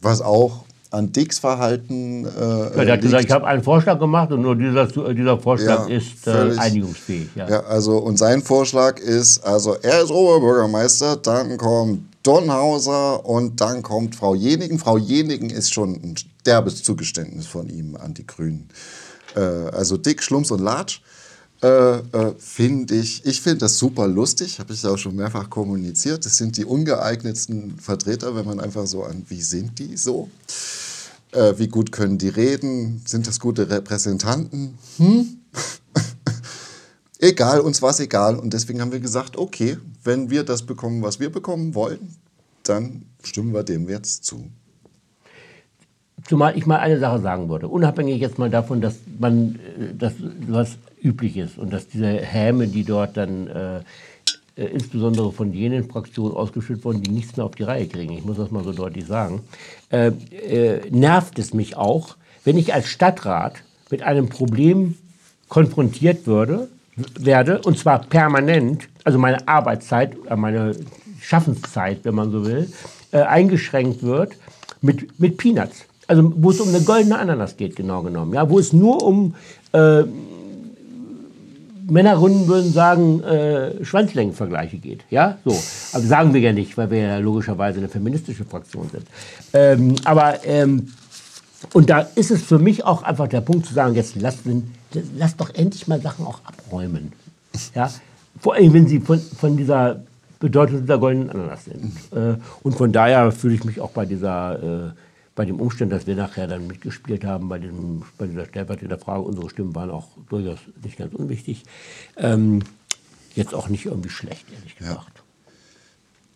was auch an Dicks Verhalten. Äh, ja, der hat gesagt, ich habe einen Vorschlag gemacht und nur dieser, dieser Vorschlag ja, ist äh, einigungsfähig. Ja. ja. also und sein Vorschlag ist, also er ist Oberbürgermeister, dann kommt Donhauser und dann kommt Frau Jenigen. Frau Jenigen ist schon ein derbes Zugeständnis von ihm an die Grünen. Äh, also Dick, Schlumps und Latsch. Äh, äh, finde ich, ich finde das super lustig, habe ich ja auch schon mehrfach kommuniziert. Das sind die ungeeignetsten Vertreter, wenn man einfach so an, wie sind die so? Äh, wie gut können die reden? Sind das gute Repräsentanten? Hm? egal, uns war es egal. Und deswegen haben wir gesagt, okay, wenn wir das bekommen, was wir bekommen wollen, dann stimmen wir dem jetzt zu. Zumal ich mal eine Sache sagen würde, unabhängig jetzt mal davon, dass man äh, das was üblich ist und dass diese Häme, die dort dann äh, äh, insbesondere von jenen Fraktionen ausgeschüttet wurden, die nichts mehr auf die Reihe kriegen, ich muss das mal so deutlich sagen, äh, äh, nervt es mich auch, wenn ich als Stadtrat mit einem Problem konfrontiert würde, werde, und zwar permanent, also meine Arbeitszeit, äh, meine Schaffenszeit, wenn man so will, äh, eingeschränkt wird mit, mit Peanuts. Also wo es um eine goldene Ananas geht, genau genommen. Ja, wo es nur um äh, Männerrunden würden sagen, äh, Schwanzlängenvergleiche geht. Ja, so. Aber sagen wir ja nicht, weil wir ja logischerweise eine feministische Fraktion sind. Ähm, aber, ähm, und da ist es für mich auch einfach der Punkt zu sagen, jetzt lasst, lasst doch endlich mal Sachen auch abräumen. Ja, vor allem, wenn sie von, von dieser Bedeutung dieser goldenen Ananas sind. Äh, und von daher fühle ich mich auch bei dieser äh, bei dem Umstand, dass wir nachher dann mitgespielt haben bei, dem, bei dieser Stellvertreterfrage, unsere Stimmen waren auch durchaus nicht ganz unwichtig, ähm, jetzt auch nicht irgendwie schlecht, ehrlich gesagt. Ja.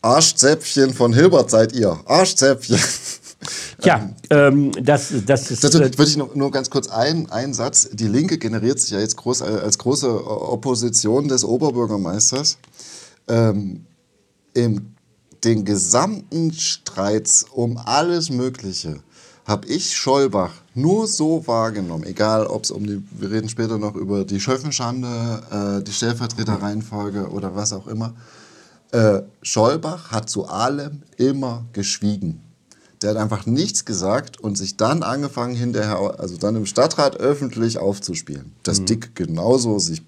Arschzäpfchen von Hilbert seid ihr. Arschzäpfchen. Tja, ähm, das, das ist. Dazu würde ich nur, nur ganz kurz einen, einen Satz. Die Linke generiert sich ja jetzt groß, als große Opposition des Oberbürgermeisters. Ähm, Im den gesamten Streits um alles Mögliche habe ich Schollbach nur so wahrgenommen, egal ob es um die, wir reden später noch über die Schöffenschande, äh, die Stellvertreterreihenfolge oder was auch immer. Äh, Schollbach hat zu allem immer geschwiegen. Der hat einfach nichts gesagt und sich dann angefangen hinterher, also dann im Stadtrat öffentlich aufzuspielen. Dass mhm. Dick genauso sich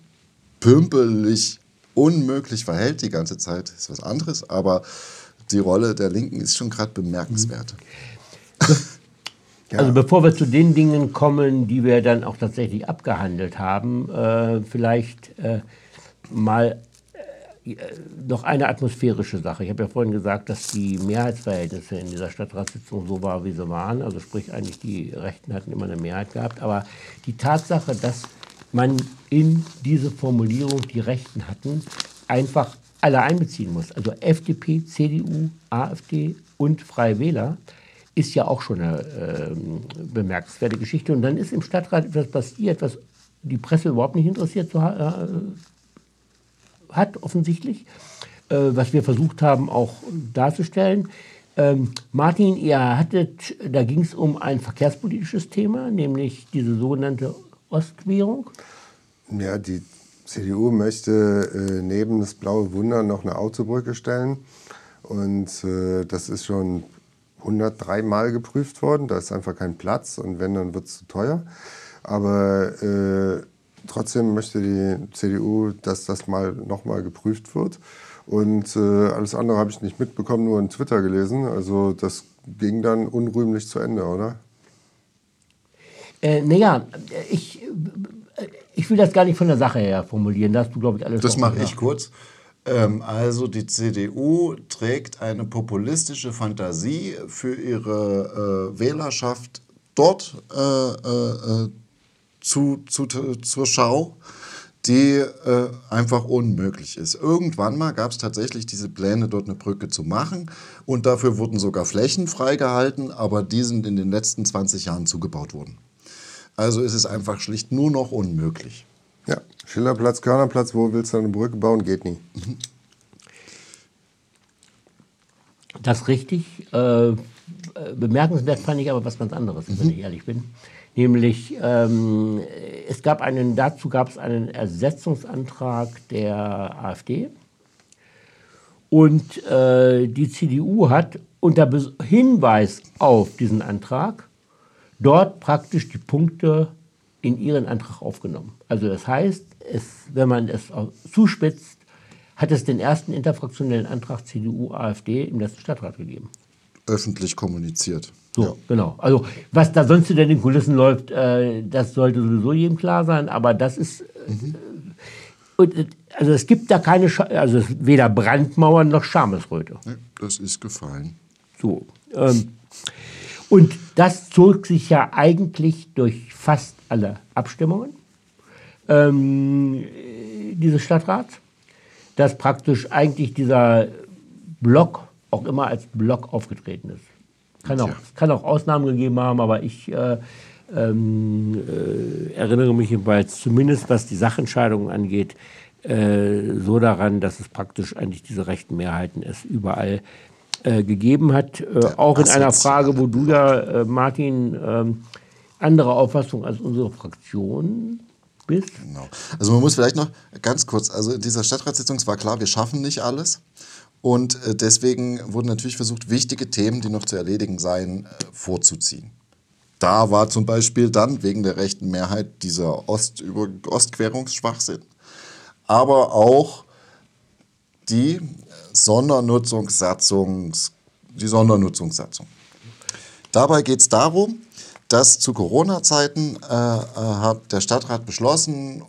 pümpelig unmöglich verhält die ganze Zeit, ist was anderes, aber die Rolle der Linken ist schon gerade bemerkenswert. Also bevor wir zu den Dingen kommen, die wir dann auch tatsächlich abgehandelt haben, äh, vielleicht äh, mal äh, noch eine atmosphärische Sache. Ich habe ja vorhin gesagt, dass die Mehrheitsverhältnisse in dieser Stadtratssitzung so waren, wie sie waren. Also sprich eigentlich die Rechten hatten immer eine Mehrheit gehabt. Aber die Tatsache, dass man in diese Formulierung, die Rechten hatten, einfach alle einbeziehen muss. Also FDP, CDU, AfD und Freie Wähler ist ja auch schon eine äh, bemerkenswerte Geschichte. Und dann ist im Stadtrat etwas passiert, was die Presse überhaupt nicht interessiert zu, äh, hat, offensichtlich, äh, was wir versucht haben auch darzustellen. Ähm, Martin, ihr hattet, da ging es um ein verkehrspolitisches Thema, nämlich diese sogenannte Ostquerung. Ja, die CDU möchte äh, neben das Blaue Wunder noch eine Autobrücke stellen. Und äh, das ist schon 103 Mal geprüft worden. Da ist einfach kein Platz und wenn, dann wird es zu teuer. Aber äh, trotzdem möchte die CDU, dass das mal nochmal geprüft wird. Und äh, alles andere habe ich nicht mitbekommen, nur in Twitter gelesen. Also das ging dann unrühmlich zu Ende, oder? Äh, naja, ich, ich will das gar nicht von der Sache her formulieren. Das du, glaube ich, alles. Das mache ich kurz. Ähm, also die CDU trägt eine populistische Fantasie für ihre äh, Wählerschaft dort äh, äh, zu, zu, zur Schau, die äh, einfach unmöglich ist. Irgendwann mal gab es tatsächlich diese Pläne, dort eine Brücke zu machen und dafür wurden sogar Flächen freigehalten, aber die sind in den letzten 20 Jahren zugebaut worden. Also ist es einfach schlicht nur noch unmöglich. Ja, Schillerplatz, Körnerplatz, wo willst du eine Brücke bauen? Geht nie. Mhm. Das richtig. Äh, bemerkenswert fand ich aber was ganz anderes, mhm. wenn ich ehrlich bin. Nämlich, ähm, es gab einen, dazu gab es einen Ersetzungsantrag der AfD. Und äh, die CDU hat unter Hinweis auf diesen Antrag dort praktisch die Punkte in ihren Antrag aufgenommen. Also das heißt, es, wenn man es zuspitzt, hat es den ersten interfraktionellen Antrag CDU-AfD im letzten Stadtrat gegeben. Öffentlich kommuniziert. So, ja. genau. Also was da sonst in den Kulissen läuft, äh, das sollte sowieso jedem klar sein, aber das ist... Mhm. Äh, also es gibt da keine, Sch also weder Brandmauern noch Schamesröte. Ja, das ist gefallen. So. Ähm, und das zog sich ja eigentlich durch fast alle Abstimmungen ähm, dieses Stadtrats, dass praktisch eigentlich dieser Block auch immer als Block aufgetreten ist. Kann auch, ja. kann auch Ausnahmen gegeben haben, aber ich äh, ähm, äh, erinnere mich jedenfalls zumindest, was die Sachentscheidungen angeht, äh, so daran, dass es praktisch eigentlich diese rechten Mehrheiten es überall äh, gegeben hat. Äh, auch in einer Frage, wo du ja, äh, Martin, ähm, andere Auffassung als unsere Fraktion bist. Genau. Also man muss vielleicht noch ganz kurz, also in dieser Stadtratssitzung war klar, wir schaffen nicht alles. Und äh, deswegen wurden natürlich versucht, wichtige Themen, die noch zu erledigen seien, vorzuziehen. Da war zum Beispiel dann wegen der rechten Mehrheit dieser Ost Ostquerungsschwachsinn, aber auch die Sondernutzungssatzung, die Sondernutzungssatzung. Dabei geht es darum, dass zu Corona-Zeiten äh, äh, hat der Stadtrat beschlossen,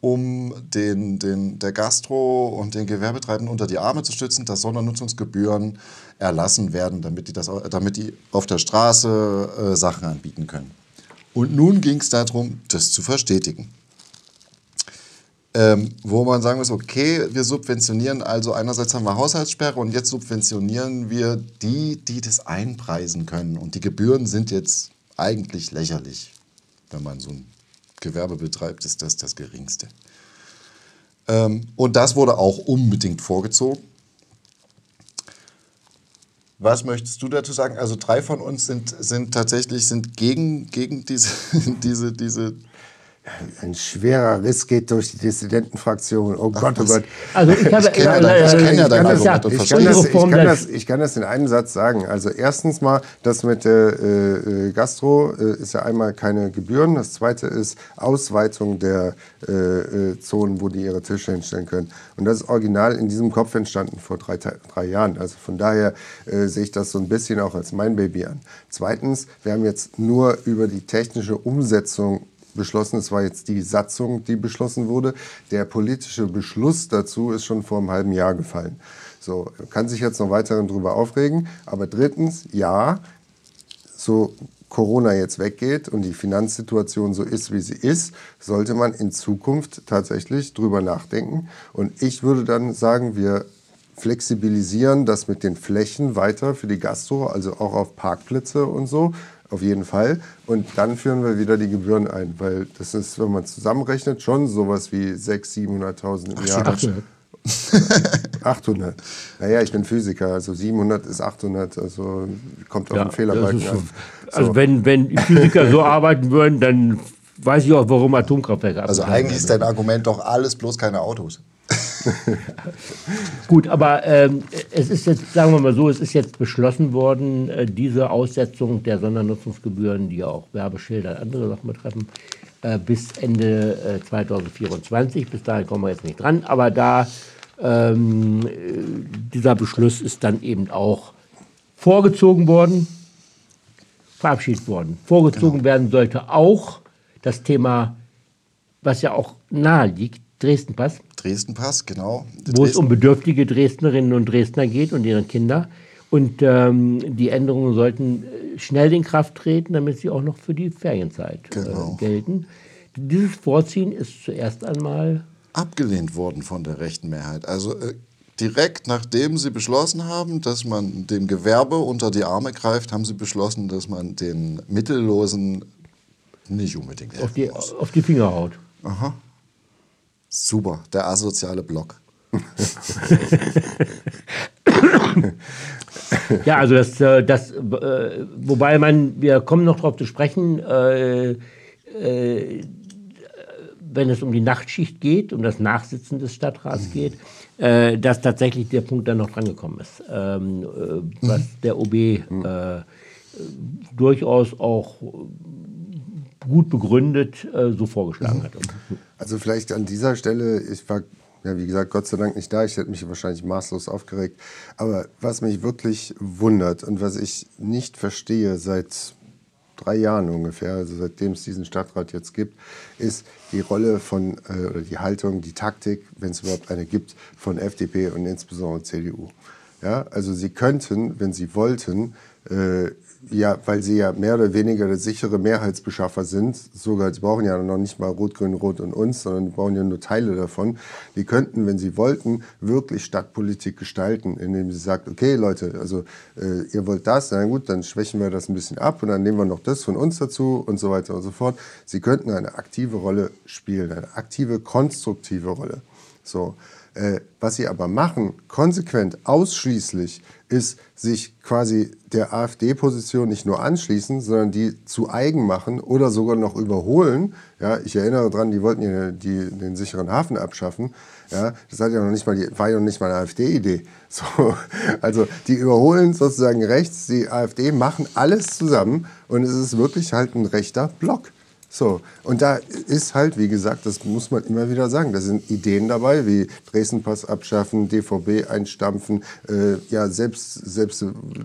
um den, den, der Gastro- und den Gewerbetreibenden unter die Arme zu stützen, dass Sondernutzungsgebühren erlassen werden, damit die, das, damit die auf der Straße äh, Sachen anbieten können. Und nun ging es darum, das zu verstetigen ähm, wo man sagen muss, okay, wir subventionieren, also einerseits haben wir Haushaltssperre und jetzt subventionieren wir die, die das einpreisen können. Und die Gebühren sind jetzt eigentlich lächerlich. Wenn man so ein Gewerbe betreibt, ist das das Geringste. Ähm, und das wurde auch unbedingt vorgezogen. Was möchtest du dazu sagen? Also drei von uns sind, sind tatsächlich sind gegen, gegen diese, diese, diese Ein schwerer Riss geht durch die Dissidentenfraktion. Oh Ach, Gott, oh Gott. Also ich, habe, ich kenne ja, ich kenn ja dein Argument und ich kann, das, ich, kann das, ich kann das in einem Satz sagen. Also erstens mal, das mit der äh, äh, Gastro äh, ist ja einmal keine Gebühren. Das zweite ist Ausweitung der äh, äh, Zonen, wo die ihre Tische hinstellen können. Und das ist original in diesem Kopf entstanden vor drei, drei Jahren. Also von daher äh, sehe ich das so ein bisschen auch als mein Baby an. Zweitens, wir haben jetzt nur über die technische Umsetzung beschlossen. Es war jetzt die Satzung, die beschlossen wurde. Der politische Beschluss dazu ist schon vor einem halben Jahr gefallen. So, kann sich jetzt noch weiter darüber aufregen. Aber drittens, ja, so Corona jetzt weggeht und die Finanzsituation so ist, wie sie ist, sollte man in Zukunft tatsächlich drüber nachdenken. Und ich würde dann sagen, wir flexibilisieren das mit den Flächen weiter für die Gastro, also auch auf Parkplätze und so auf jeden Fall. Und dann führen wir wieder die Gebühren ein, weil das ist, wenn man zusammenrechnet, schon sowas wie 600.000, 700.000 im Jahr. 800. 800. Naja, ich bin Physiker, also 700 ist 800, also kommt auf ja, den Fehlerbalken an. Also so. wenn, wenn Physiker so arbeiten würden, dann weiß ich auch, warum Atomkraftwerke Also eigentlich ist dein Argument doch alles bloß keine Autos. Gut, aber ähm, es ist jetzt, sagen wir mal so, es ist jetzt beschlossen worden, äh, diese Aussetzung der Sondernutzungsgebühren, die ja auch Werbeschilder und andere Sachen betreffen, äh, bis Ende äh, 2024. Bis dahin kommen wir jetzt nicht dran, aber da ähm, äh, dieser Beschluss ist dann eben auch vorgezogen worden, verabschiedet worden. Vorgezogen genau. werden sollte auch das Thema, was ja auch nahe liegt, Dresden-Pass. Dresden-Pass, genau. Wo Dresden es um bedürftige Dresdnerinnen und Dresdner geht und ihre Kinder. Und ähm, die Änderungen sollten äh, schnell in Kraft treten, damit sie auch noch für die Ferienzeit äh, genau. äh, gelten. Dieses Vorziehen ist zuerst einmal abgelehnt worden von der rechten Mehrheit. Also äh, direkt nachdem sie beschlossen haben, dass man dem Gewerbe unter die Arme greift, haben sie beschlossen, dass man den Mittellosen nicht unbedingt helfen auf die, muss. Auf die Finger haut. Aha. Super, der asoziale Block. ja, also das, äh, das äh, wobei man, wir kommen noch darauf zu sprechen, äh, wenn es um die Nachtschicht geht, um das Nachsitzen des Stadtrats mhm. geht, dass tatsächlich der Punkt dann noch drangekommen ist, ähm, äh, was mhm. der OB mhm. durchaus auch gut begründet äh, so vorgeschlagen hat. Also vielleicht an dieser Stelle, ich war ja, wie gesagt, Gott sei Dank nicht da. Ich hätte mich wahrscheinlich maßlos aufgeregt. Aber was mich wirklich wundert und was ich nicht verstehe seit drei Jahren ungefähr, also seitdem es diesen Stadtrat jetzt gibt, ist die Rolle von, äh, oder die Haltung, die Taktik, wenn es überhaupt eine gibt, von FDP und insbesondere CDU. Ja, also sie könnten, wenn sie wollten, äh, ja, weil sie ja mehr oder weniger der sichere Mehrheitsbeschaffer sind, sogar, sie brauchen ja noch nicht mal Rot, Grün, Rot und uns, sondern die brauchen ja nur Teile davon. Die könnten, wenn sie wollten, wirklich Stadtpolitik gestalten, indem sie sagt, okay Leute, also äh, ihr wollt das, na gut, dann schwächen wir das ein bisschen ab und dann nehmen wir noch das von uns dazu und so weiter und so fort. Sie könnten eine aktive Rolle spielen, eine aktive, konstruktive Rolle. So. Äh, was sie aber machen, konsequent, ausschließlich, ist sich quasi der AfD-Position nicht nur anschließen, sondern die zu eigen machen oder sogar noch überholen. Ja, ich erinnere daran, die wollten ja die, den sicheren Hafen abschaffen. Ja, das hat ja noch nicht mal die, war ja noch nicht mal eine AfD-Idee. So, also die überholen sozusagen rechts, die AfD machen alles zusammen und es ist wirklich halt ein rechter Block. So, und da ist halt, wie gesagt, das muss man immer wieder sagen, da sind Ideen dabei, wie Dresden-Pass abschaffen, DVB einstampfen, äh, ja, selbst, selbst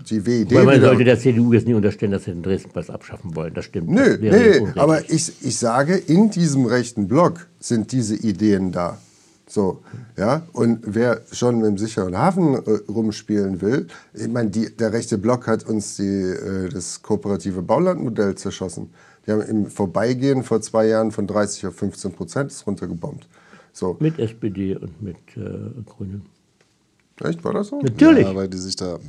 die WID. Weil man sollte der CDU jetzt nicht unterstellen, dass sie den Dresden-Pass abschaffen wollen, das stimmt. Nö, das nee, aber ich, ich sage, in diesem rechten Block sind diese Ideen da. So, ja, und wer schon mit dem sicheren Hafen äh, rumspielen will, ich meine, der rechte Block hat uns die, äh, das kooperative Baulandmodell zerschossen. Die haben im Vorbeigehen vor zwei Jahren von 30 auf 15 Prozent runtergebombt. So. Mit SPD und mit äh, Grünen. Echt, war das so? Natürlich. Ja, weil die sich da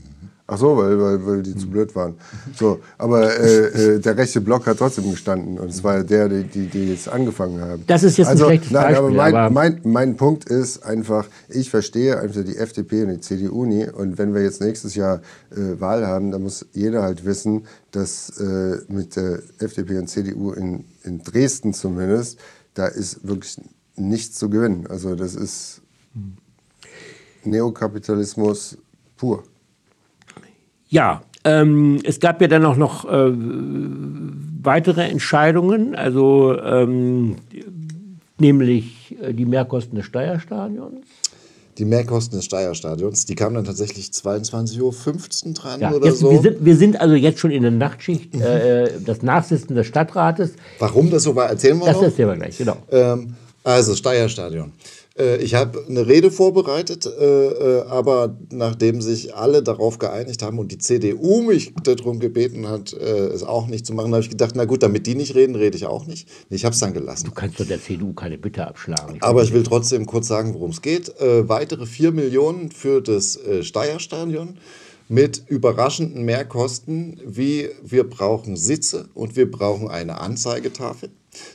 Ach so, weil, weil, weil die zu blöd waren. So, aber äh, äh, der rechte Block hat trotzdem gestanden und es war der, die, die, die jetzt angefangen haben. Das ist jetzt also, ein schlechtes nein, Beispiel. Aber mein, aber mein, mein Punkt ist einfach, ich verstehe einfach die FDP und die CDU nie und wenn wir jetzt nächstes Jahr äh, Wahl haben, dann muss jeder halt wissen, dass äh, mit der FDP und CDU in, in Dresden zumindest da ist wirklich nichts zu gewinnen. Also das ist Neokapitalismus pur. Ja, ähm, es gab ja dann auch noch äh, weitere Entscheidungen, also ähm, nämlich äh, die Mehrkosten des Steierstadions. Die Mehrkosten des Steierstadions, die kamen dann tatsächlich 22.15 Uhr dran Ja, oder jetzt, so. wir, sind, wir sind also jetzt schon in der Nachtschicht, äh, das Nachsitzen des Stadtrates. Warum das so war, erzählen wir Das noch. erzählen wir gleich, genau. Ähm, also Steierstadion. Äh, ich habe eine Rede vorbereitet, äh, äh, aber nachdem sich alle darauf geeinigt haben und die CDU mich darum gebeten hat, es auch nicht zu machen, habe ich gedacht, na gut, damit die nicht reden, rede ich auch nicht. Ich habe es dann gelassen. Du kannst doch der CDU keine Bitte abschlagen. Aber ich will trotzdem kurz sagen, worum es geht. Weitere 4 Millionen für das Steierstadion mit überraschenden Mehrkosten, wie wir brauchen Sitze und wir brauchen eine Anzeigetafel.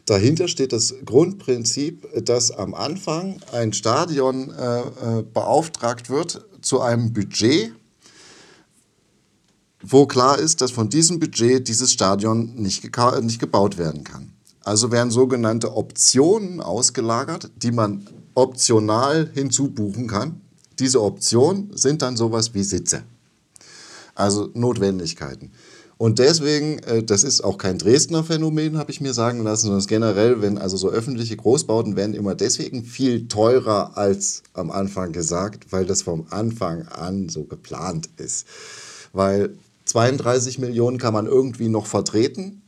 Dahinter steht das Grundprinzip, dass am Anfang ein Stadion äh, äh, beauftragt wird zu einem Budget, wo klar ist, dass von diesem Budget dieses Stadion nicht, geka- nicht gebaut werden kann. Also werden sogenannte Optionen ausgelagert, die man optional hinzubuchen kann. Diese Optionen sind dann sowas wie Sitze, also Notwendigkeiten. Und deswegen, äh, das ist auch kein Dresdner Phänomen, habe ich mir sagen lassen, sondern generell, wenn also so öffentliche Großbauten werden immer deswegen viel teurer als am Anfang gesagt, weil das vom Anfang an so geplant ist. Weil 32 Millionen kann man irgendwie noch vertreten,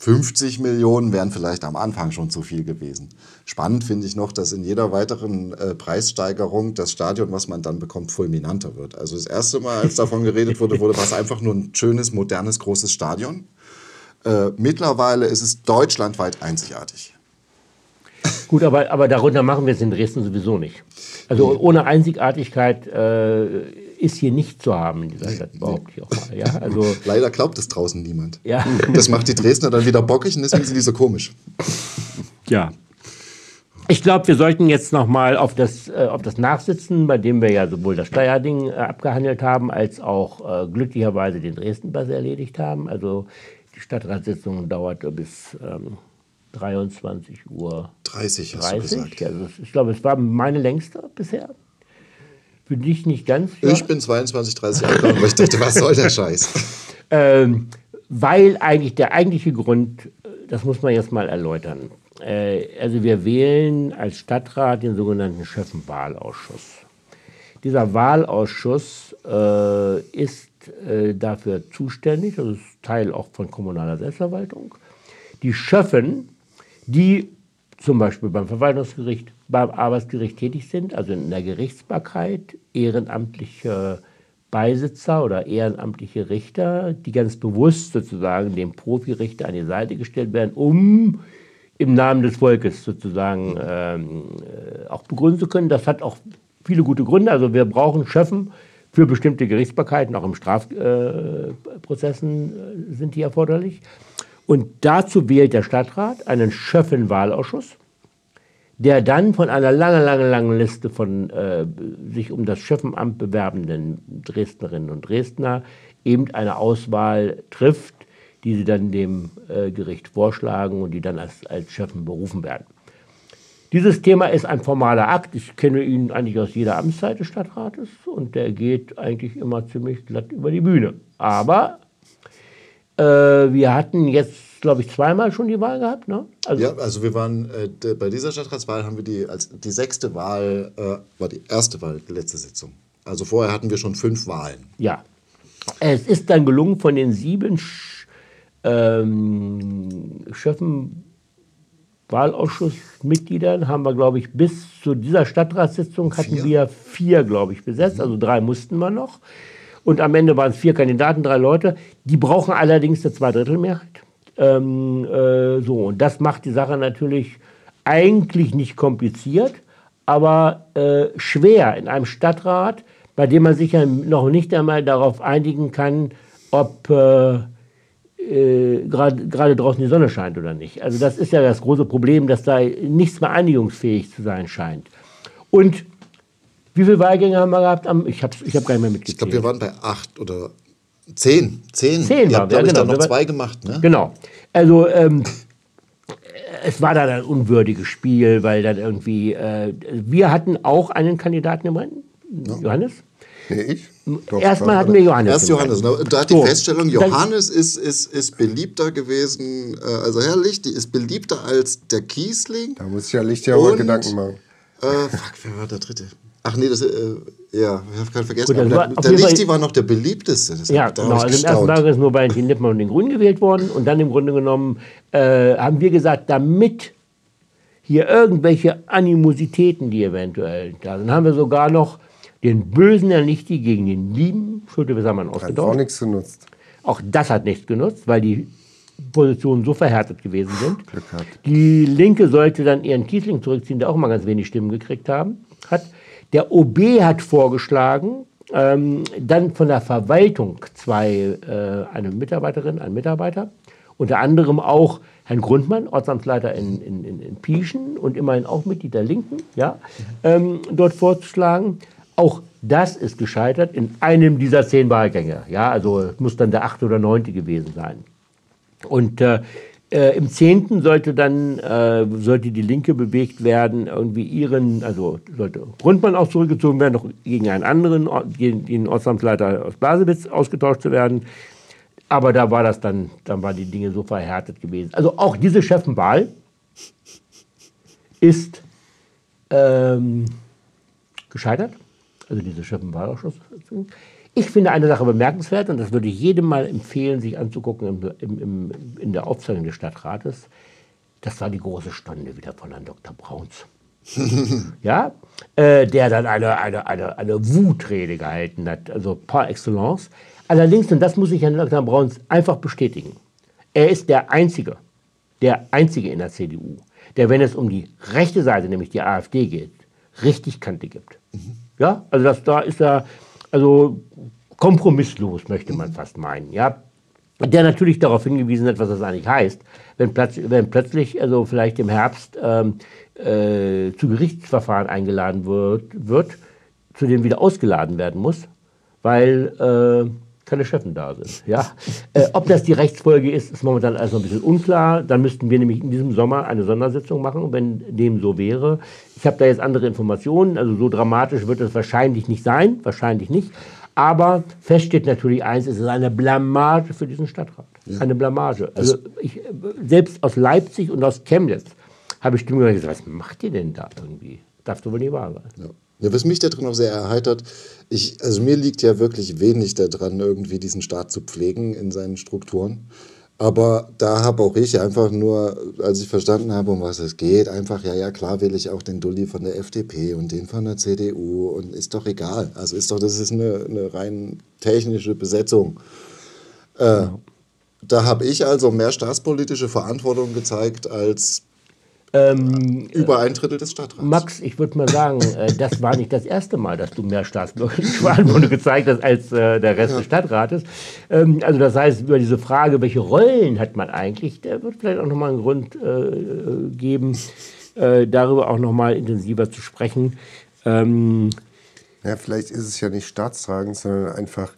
50 Millionen wären vielleicht am Anfang schon zu viel gewesen. Spannend finde ich noch, dass in jeder weiteren äh, Preissteigerung das Stadion, was man dann bekommt, fulminanter wird. Also das erste Mal, als davon geredet wurde, wurde war es einfach nur ein schönes, modernes, großes Stadion. Äh, mittlerweile ist es deutschlandweit einzigartig. Gut, aber, aber darunter machen wir es in Dresden sowieso nicht. Also ohne Einzigartigkeit äh, ist hier nicht zu haben in dieser Stadt, auch mal. Ja, also, Leider glaubt es draußen niemand. ja. Das macht die Dresdner dann wieder bockig und deswegen sind die so komisch. ja. Ich glaube, wir sollten jetzt noch mal auf das, äh, auf das Nachsitzen, bei dem wir ja sowohl das Steuerding äh, abgehandelt haben, als auch äh, glücklicherweise den Dresden-Pass erledigt haben. Also die Stadtratssitzung dauerte bis ähm, 23 Uhr 30 hast du 30. gesagt. Also ich glaube, es war meine längste bisher. Für dich nicht ganz. ja. Ich bin 22, 30 angekommen, weil ich dachte, was soll der Scheiß? Ähm, weil eigentlich der eigentliche Grund, das muss man jetzt mal erläutern. Äh, also wir wählen als Stadtrat den sogenannten Schöffenwahlausschuss. Dieser Wahlausschuss äh, ist äh, dafür zuständig, das ist Teil auch von kommunaler Selbstverwaltung. Die Schöffen, die zum Beispiel beim Verwaltungsgericht, beim Arbeitsgericht tätig sind, also in der Gerichtsbarkeit, ehrenamtliche Beisitzer oder ehrenamtliche Richter, die ganz bewusst sozusagen dem Profirichter an die Seite gestellt werden, um im Namen des Volkes sozusagen ähm, äh, auch begründen zu können. Das hat auch viele gute Gründe. Also wir brauchen Schöffen für bestimmte Gerichtsbarkeiten, auch im Strafprozessen äh, äh, sind die erforderlich. Und dazu wählt der Stadtrat einen Schöffenwahlausschuss, der dann von einer langen, langen, langen Liste von äh, sich um das Schöffenamt bewerbenden Dresdnerinnen und Dresdner eben eine Auswahl trifft, die sie dann dem äh, Gericht vorschlagen und die dann als, als Schöffen berufen werden. Dieses Thema ist ein formaler Akt. Ich kenne ihn eigentlich aus jeder Amtszeit des Stadtrates und der geht eigentlich immer ziemlich glatt über die Bühne. Aber wir hatten jetzt, glaube ich, zweimal schon die Wahl gehabt. Ne? Also, Ja, also wir waren äh, bei dieser Stadtratswahl haben wir die als die sechste Wahl äh, war die erste Wahl, die letzte Sitzung. Also vorher hatten wir schon fünf Wahlen. Ja. Es ist dann gelungen, von den sieben Sch ähm, Schöffen-Wahlausschussmitgliedern haben wir, glaube ich, bis zu dieser Stadtratssitzung hatten Vier. wir vier, glaube ich, besetzt. Also drei mussten wir noch. Und am Ende waren es vier Kandidaten, drei Leute. Die brauchen allerdings eine Zweidrittelmehrheit. Ähm, äh, so, und das macht die Sache natürlich eigentlich nicht kompliziert, aber äh, schwer in einem Stadtrat, bei dem man sich ja noch nicht einmal darauf einigen kann, ob äh, äh, gerade draußen die Sonne scheint oder nicht. Also das ist ja das große Problem, dass da nichts mehr einigungsfähig zu sein scheint. Und wie viele Wahlgänge haben wir gehabt? Am, ich habe ich hab gar nicht mehr Ich mitgezählt. glaube, wir waren bei acht oder zehn. Zehn. Zehn waren wir, ich, genau. dann noch zwei gemacht, ne? Genau. Also ähm, es war dann ein unwürdiges Spiel, weil dann irgendwie, äh, wir hatten auch einen Kandidaten im Rennen, Johannes. Nee, ich? Doch, Erstmal hatten wir Johannes. Erst Johannes. Ne? Da hat die So, Feststellung, Johannes ist, ist, ist beliebter gewesen, äh, also herrlich, die ist beliebter als der Kiesling. Da muss ich ja Licht ja auch mal Und- Gedanken machen. Äh, fuck, wer war der dritte? Ach nee, das, äh, ja, ich habe gerade vergessen. Gut, aber war der der Lichti war noch der beliebteste. Das Ja, genau. Also im ersten. Tag ist nur Valentin Lippmann und den Grünen gewählt worden. Und dann im Grunde genommen äh, haben wir gesagt, damit hier irgendwelche Animositäten, die eventuell da sind, haben wir sogar noch den bösen Herrn Lichti gegen den lieben Schulte-Wissermann Hat auch ausgetauscht. nichts genutzt. Auch das hat nichts genutzt, weil die Positionen so verhärtet gewesen sind. Glück gehabt. Die Linke sollte dann ihren Kiesling zurückziehen, der auch mal ganz wenig Stimmen gekriegt haben, hat. Der OB hat vorgeschlagen, ähm, dann von der Verwaltung zwei, äh, eine Mitarbeiterin, ein Mitarbeiter, unter anderem auch Herrn Grundmann, Ortsamtsleiter in, in, in, in Pieschen und immerhin auch Mitglied der Linken, ja, ähm, dort vorzuschlagen. Auch das ist gescheitert in einem dieser zehn Wahlgänge. Ja, also muss dann der achte oder neunte gewesen sein. Und äh, äh, im 10. sollte dann äh, sollte die Linke bewegt werden, irgendwie ihren, also sollte Grundmann auch zurückgezogen werden, noch gegen einen anderen, gegen den Ortsamtsleiter aus Blasewitz ausgetauscht zu werden. Aber da war das dann, dann waren die Dinge so verhärtet gewesen. Also auch diese Chefenwahl ist ähm, gescheitert. Also diese Chefenwahlausschuss. Ich finde eine Sache bemerkenswert und das würde ich jedem mal empfehlen, sich anzugucken im, im, im, in der Aufzeichnung des Stadtrates. Das war die große Stunde wieder von Herrn Dr. Brauns. ja, äh, der dann eine, eine, eine, eine Wutrede gehalten hat, also par excellence. Allerdings, und das muss ich Herrn Dr. Brauns einfach bestätigen, er ist der Einzige, der Einzige in der CDU, der, wenn es um die rechte Seite, nämlich die AfD geht, richtig Kante gibt. Ja, also das, da ist er also kompromisslos, möchte man fast meinen. Ja, der natürlich darauf hingewiesen hat, was das eigentlich heißt, wenn, plötz wenn plötzlich, also vielleicht im Herbst, ähm, äh, zu Gerichtsverfahren eingeladen wird, wird, zu denen wieder ausgeladen werden muss, weil äh, keine Chefen da sind. Ja? äh, ob das die Rechtsfolge ist, ist momentan alles noch ein bisschen unklar. Dann müssten wir nämlich in diesem Sommer eine Sondersitzung machen, wenn dem so wäre. Ich habe da jetzt andere Informationen, also so dramatisch wird es wahrscheinlich nicht sein, wahrscheinlich nicht. Aber fest steht natürlich eins, es ist eine Blamage für diesen Stadtrat. Eine Blamage. Also ich, selbst aus Leipzig und aus Chemnitz habe ich Stimmen gesagt, was macht ihr denn da irgendwie? Darf doch wohl nicht wahr sein. Ja. Ja, was mich da drin auch sehr erheitert, ich, also mir liegt ja wirklich wenig daran, irgendwie diesen Staat zu pflegen in seinen Strukturen. Aber da habe auch ich einfach nur, als ich verstanden habe, um was es geht, einfach, ja, ja, klar will ich auch den Dulli von der FDP und den von der CDU und ist doch egal. Also ist doch, das ist eine, eine rein technische Besetzung. Äh, Da habe ich also mehr staatspolitische Verantwortung gezeigt als Ähm, über ein Drittel des Stadtrats. Max, ich würde mal sagen, äh, das war nicht das erste Mal, dass du mehr staatsbürgerliche Verantwortung gezeigt hast als äh, der Rest des Stadtrates. Ähm, also das heißt, über diese Frage, welche Rollen hat man eigentlich, der wird vielleicht auch nochmal einen Grund äh, geben, äh, darüber auch nochmal intensiver zu sprechen. Ähm, Ja, vielleicht ist es ja nicht staatstragend, sondern einfach,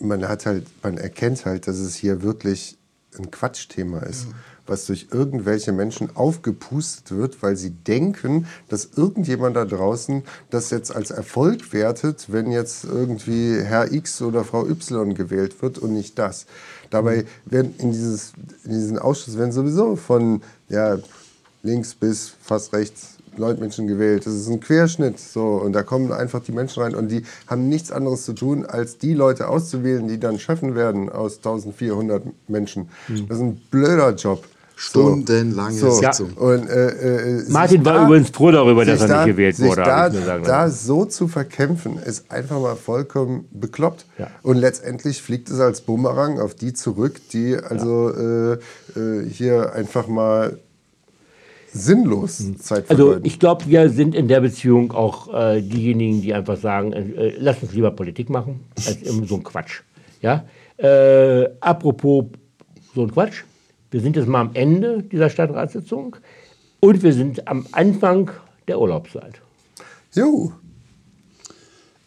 man hat halt, man erkennt halt, dass es hier wirklich ein Quatschthema ist, was durch irgendwelche Menschen aufgepustet wird, weil sie denken, dass irgendjemand da draußen das jetzt als Erfolg wertet, wenn jetzt irgendwie Herr X oder Frau Y gewählt wird und nicht das. Dabei werden in, dieses, in diesen Ausschuss werden sowieso von ja, links bis fast rechts Leute Menschen gewählt. Das ist ein Querschnitt. So. Und da kommen einfach die Menschen rein und die haben nichts anderes zu tun, als die Leute auszuwählen, die dann Chefen werden aus 1400 Menschen. Das ist ein blöder Job. Stundenlange So. Sitzung. Und, äh, äh, Martin war übrigens froh darüber, dass er nicht gewählt sich wurde, Da, da so zu verkämpfen, ist einfach mal vollkommen bekloppt. Ja. Und letztendlich fliegt es als Bumerang auf die zurück, die also äh, äh, hier einfach mal sinnlos Zeit Also vergeuden. ich glaube, wir sind in der Beziehung auch äh, diejenigen, die einfach sagen, äh, äh, lass uns lieber Politik machen, als immer so ein Quatsch. Ja? Äh, apropos so ein Quatsch, wir sind jetzt mal am Ende dieser Stadtratssitzung und wir sind am Anfang der Urlaubszeit. Jo,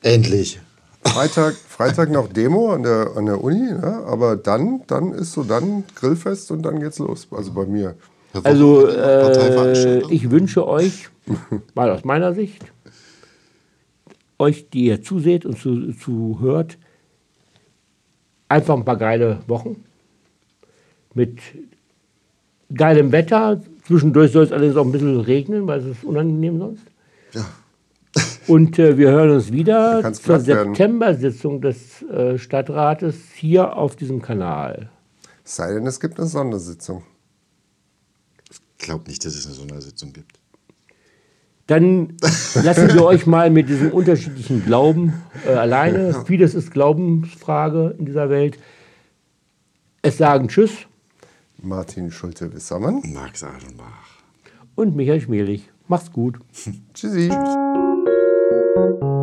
Endlich. Freitag, Freitag noch Demo an der, an der Uni, ne? aber dann, dann ist so dann Grillfest und dann geht's los. Also bei mir. Also äh, ich wünsche euch, mal aus meiner Sicht, euch, die ihr zuseht und zu, zu hört, einfach ein paar geile Wochen mit geilem Wetter. Zwischendurch soll es allerdings auch ein bisschen regnen, weil es ist unangenehm sonst. Ja. Und äh, wir hören uns wieder zur. September-Sitzung des äh, Stadtrates hier auf diesem Kanal. Es sei denn, es gibt eine Sondersitzung. Ich glaube nicht, dass es eine Sondersitzung gibt. Dann lassen wir euch mal mit diesem unterschiedlichen Glauben äh, alleine. Vieles ist Glaubensfrage in dieser Welt. Es sagen Tschüss Martin Schulte-Wissermann. Max Adenbach. und Michael Schmelig. Macht's gut. Tschüssi. Tschüss.